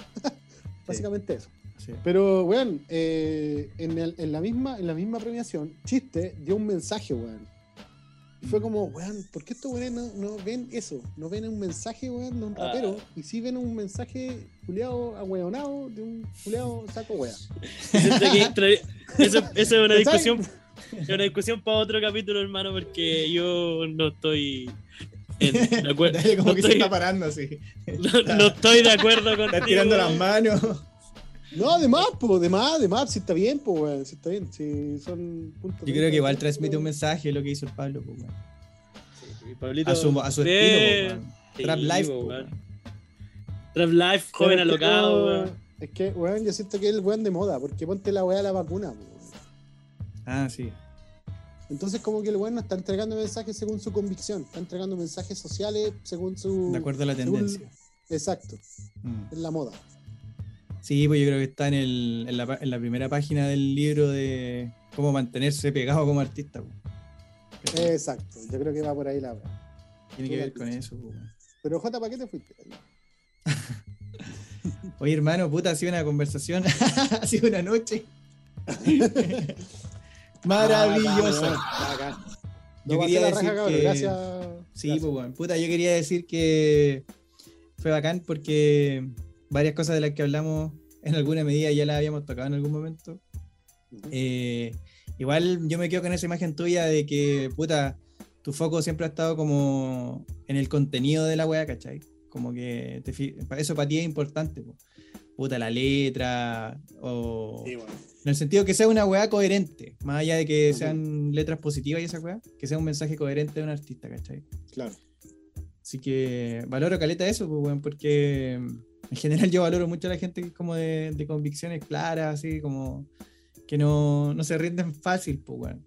Básicamente eso. Sí. Pero, weón, eh, en, el- en la misma, en la misma premiación, Chiste dio un mensaje, weón. Y fue como, weón, ¿por qué estos weones no, no ven eso? No ven un mensaje, weón, de un Ah. rapero. Y sí ven un mensaje culiado ahueonado de un culiado saco tra- eso, eso es una discusión es una discusión para otro capítulo, hermano, porque yo no estoy en- de acuerdo. Dale, como No que se está parando así. no, no estoy de acuerdo con Está tirando las manos. No, de más, po, de más, de más, si está bien, po, weón, si está bien, si son puntos. Yo creo que igual transmite un mensaje lo que hizo el Pablo, pues, weón. Pablito, A su, a su sí, estilo, pues, sí, Trap Life, po, pues, weón. weón. Trap Life, joven alocado, weón. Es que, weón, yo siento que es el weón de moda, porque ponte la weá de la vacuna. Ah, sí. Entonces, como que el weón no está entregando mensajes según su convicción, está entregando mensajes sociales según su. De acuerdo a la según- tendencia. Exacto, Mm. es la moda. Sí, pues yo creo que está en, el, en, la, pa- en la primera página del libro de cómo mantenerse pegado como artista. pues. Exacto, yo creo que va por ahí la. Tiene que ver con eso. pues. Pero J, ¿para qué te fuiste? Oye, hermano, puta, ha sido una conversación, ha sido una noche maravillosa. Bacán. Yo quería decir raja, que- Gracias. Sí, gracias. pues bueno, puta, yo quería decir que fue bacán porque varias cosas de las que hablamos en alguna medida ya las habíamos tocado en algún momento. Eh, igual yo me quedo con esa imagen tuya de que, puta, tu foco siempre ha estado como en el contenido de la weá, ¿cachai? Como que te eso para ti es importante, po. puta, la letra, o Sí, weón. en el sentido que sea una weá coherente, más allá de que Ujú. sean letras positivas y esa weá, que sea un mensaje coherente de un artista, ¿cachai? Claro. Así que valoro caleta eso, pues, weón, porque en general yo valoro mucho a la gente que es como de, de convicciones claras, así como que no, no se rinden fácil, pues, weón.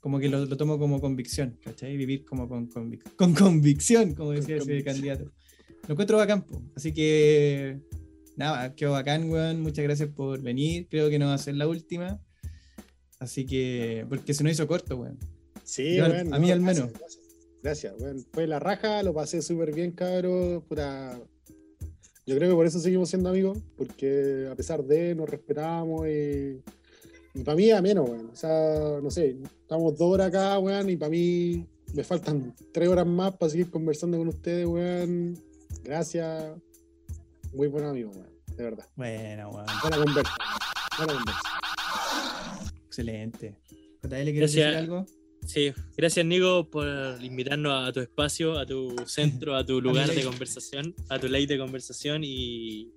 Como que lo, lo tomo como convicción, ¿cachai? Vivir como con, convic- con convicción, como decía ese convicción. candidato. Lo encuentro bacán, po. Así que, nada, quedó bacán, weón. Muchas gracias por venir. Creo que no va a ser la última. Así que, porque se nos hizo corto, weón. Sí, Yo al- weón, a mí al gracias, menos. Gracias, gracias, weón. Fue la raja, lo pasé súper bien, cabrón. Puta. Yo creo que por eso seguimos siendo amigos, porque a pesar de nos respetamos y, y para mí es ameno, weón. O sea, no sé, estamos dos horas acá, weón, y para mí me faltan tres horas más para seguir conversando con ustedes, weón. Gracias. Muy buen amigo, weón, de verdad. Bueno, weón. Buena conversa. Buena conversa. Excelente. JL, ¿quieres decir algo? Sí, gracias Nico por invitarnos a tu espacio, a tu centro, a tu lugar de conversación, a tu ley de conversación. Y,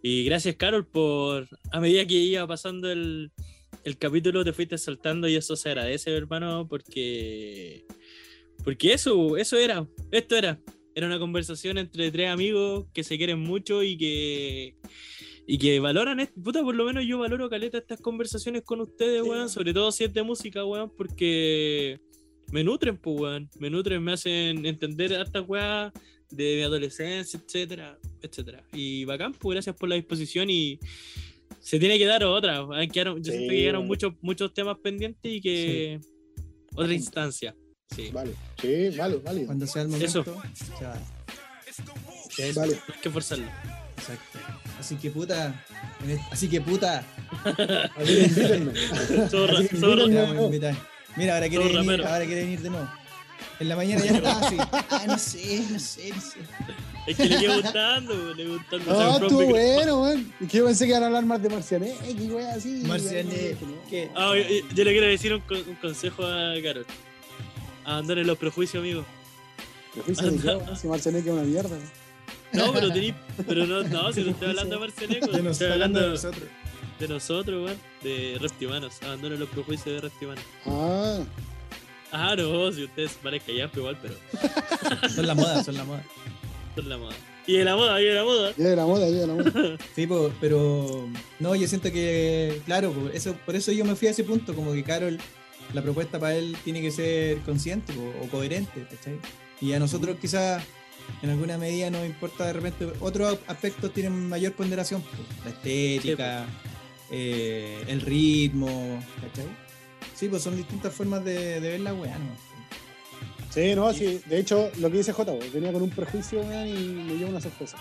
y gracias Carol por, a medida que iba pasando el, el capítulo te fuiste saltando y eso se agradece hermano porque, porque eso, eso era, esto era, era una conversación entre tres amigos que se quieren mucho y que... Y que valoran, est- puta, por lo menos yo valoro caleta estas conversaciones con ustedes, Sí. weón, sobre todo si es de música, weón, porque me nutren, pues, weón, me nutren, me hacen entender hartas weas de mi adolescencia, etcétera, etcétera. Y bacán, pues, gracias por la disposición y se tiene que dar otra, quedaron- yo Sí, siento que quedaron weón. muchos, muchos temas pendientes y que otra instancia, sí, Vale. Sí, vale, vale. Cuando sea el momento, Eso. se va. Vale. hay que forzarlo. Exacto. Así que puta. Así que puta. Que. Zorra, Así que zorra. Mira, ahora quiere venir, ahora quiere venir de nuevo. En la mañana ya estaba así. Ah, no sé, no sé, no sé. Es que le quedó gustando, le gustando. No, compró un estuvo bueno, weón. Y que yo pensé que iban a hablar más de Marcianek y wea así. Marcianek, ¿qué? Ah, yo, yo le quiero decir un, un consejo a Carol. Abandonen los prejuicios, amigo. Prejuicio de qué, Si Marcianek es una mierda. weón. No, pero tení, pero no, no, si no estoy hablando de Marcianeco, estoy hablando de de, nosotros. nosotros, weón, de reptimanos. Abandonen los prejuicios de reptimanos. Ah, Ah, no, si ustedes ya, pero igual, pero Son la moda, son la moda. son la moda. Y de la moda, y de la moda. ya de la moda, ya de la moda. Sí, po, pero no, yo siento que, claro, po, eso, por eso yo me fui a ese punto, como que Carol, la propuesta para él tiene que ser consciente po, o coherente, ¿cachai? Y a nosotros quizás en alguna medida nos importa de repente. Otros aspectos tienen mayor ponderación. po. La estética, eh, el ritmo, ¿cachai? Sí, pues son distintas formas de, de ver la weá, ¿no? Sí, no, sí. De hecho, lo que dice J, venía con un prejuicio, weón, y me dio una sorpresa.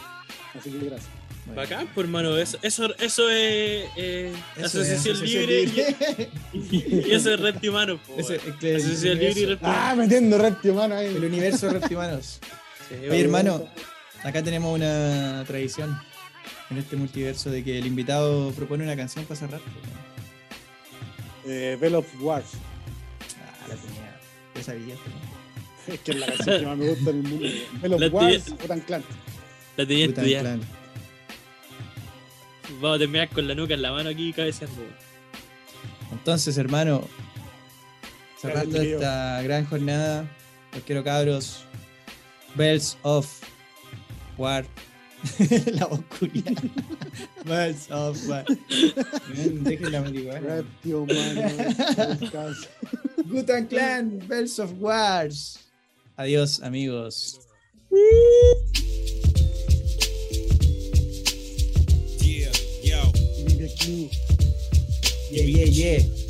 Así que gracias. Bueno. Bacán, pues hermano, eso, eso, eso es eh, Eso asociación es, libre, libre. Y, y eso es reptimano. po, Ese- weón. es que el asociación libre y universo- reptimano. Ah, metiendo reptio, mano, ahí. El universo reptimanos. Sí, Oye, hermano, acá tenemos una tradición en este multiverso de que el invitado propone una canción para cerrar. Eh, Bell of Wars. Ah, la tenía. Ya sabía. pero- Es que es la canción que más me gusta en el mundo. Bell of La Wars, Clan. La tenía estudiada. Vamos a terminar con la nuca en la mano aquí cabeceando. Entonces, hermano, cerrando esta gran jornada, los quiero cabros. Bells of War. la oscuridad. Bells of War. Ven, Dejen la marihuana. Reptio, mano. descansa. Gutan Clan, Bells of Wars. Adiós, amigos. Yeah, yo. Yeah, yeah, yeah.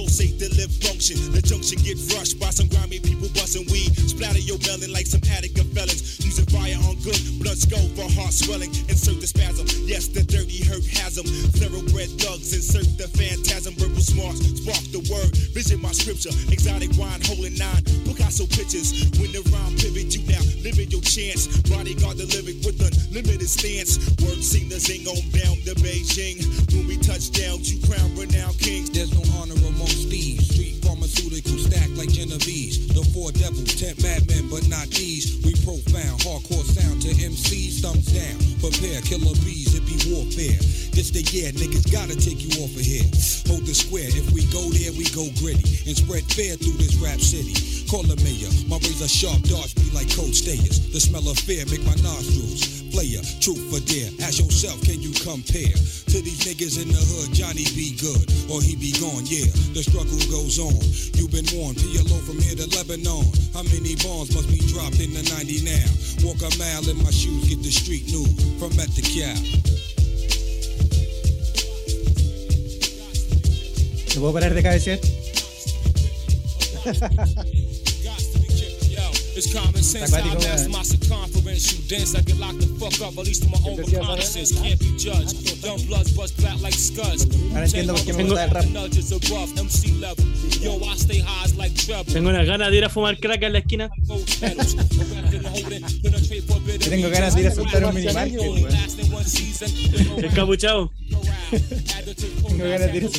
Pulsate the lip function. The junction get rushed by some grimy people busting weed. Splatter your melon like some Attica felons. Using fire on good, blood skull for heart swelling. Insert the spasm. Yes, the dirty hurt has them. Thoroughbred thugs insert the phantasm. Verbal smarts spark the word. Vision my scripture. Exotic wine holding nine. Picasso pictures. When the rhyme pivot, you now living your chance. Bodyguard the lyric with unlimited stance. Word seem to zing on down to Beijing. When we touch down, you crown renowned kings. There's no honor thieves. Street pharmaceutical stacked like Genovese. The four devils, ten madmen, but not these. We profound, hardcore sound to MCs, thumbs down. Prepare, killer bees, warfare. This the year, niggas gotta take you off of here. Hold the square, if we go there, we go gritty. And spread fear through this rap city. Call the mayor, my razor sharp darts be like cold stayers. The smell of fear make my nostrils. Player, truth for dare. Ask yourself, can you compare to these niggas in the hood? Johnny be good, or he be gone. Yeah, the struggle goes on. You've been warned. To your PLO from here to Lebanon. How many bombs must be dropped in the 90 now? Walk a mile in my shoes, get the street news from at the cow. ¿Se puedo parar de cabecear? It's common sense. I master my circumference. You dance, I get locked the fuck up. At least to my own decía, reconnaissance. Can't be judged. Young bloods bust flat like scuds. Ahora entiendo por qué me gusta el rap. Nudges above MC level. Yo, I stay high as like treble. Tengo unas ganas de ir a fumar crack en la esquina. Tengo ganas de ir a soltar un minimarket. Encapuchado. Tengo ganas de ir a un.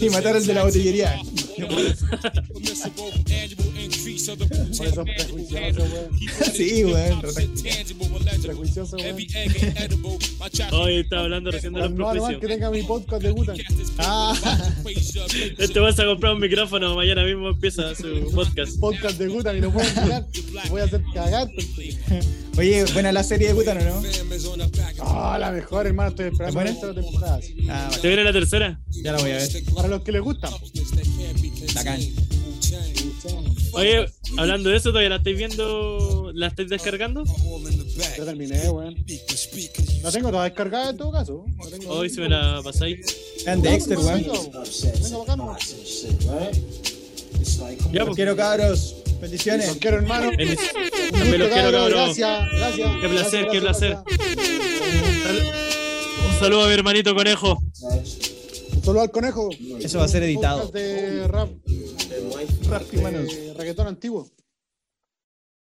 Y matar al de la botillería. Por eso es prejuicioso, weón. Sí. Prejuicioso, weón. Hoy estaba hablando recién de los No, además que prejuicios. tenga mi podcast de Wu-Tang. Ah, Este vas a comprar un micrófono, mañana mismo empieza su podcast. Podcast de Wu-Tang y lo puedo mirar. Voy a hacer cagar. oye, buena la serie de Butano, ¿no? Ah, la mejor, hermano. Estoy esperando ¿Es la tercera temporada. Ah, ¿Te viene la tercera? ya la voy a ver. Para los que les gustan. Bacán. Oye, hablando de eso, ¿todavía la estáis viendo? ¿La estáis descargando? Ya terminé, weón. La tengo toda descargada en todo caso. Hoy se me la pasáis. Vean Dexter, weón. Venga, bacano. Ya, Los pues. quiero, cabros. Bendiciones. Los quiero, hermano. También los quiero, cabros. Gracias, gracias. Qué placer, Gracias, qué placer. gracias. Un saludo a mi hermanito conejo. Un saludo al conejo. Eso va a ser editado. Rap, hermanos. de reggaetón antiguo.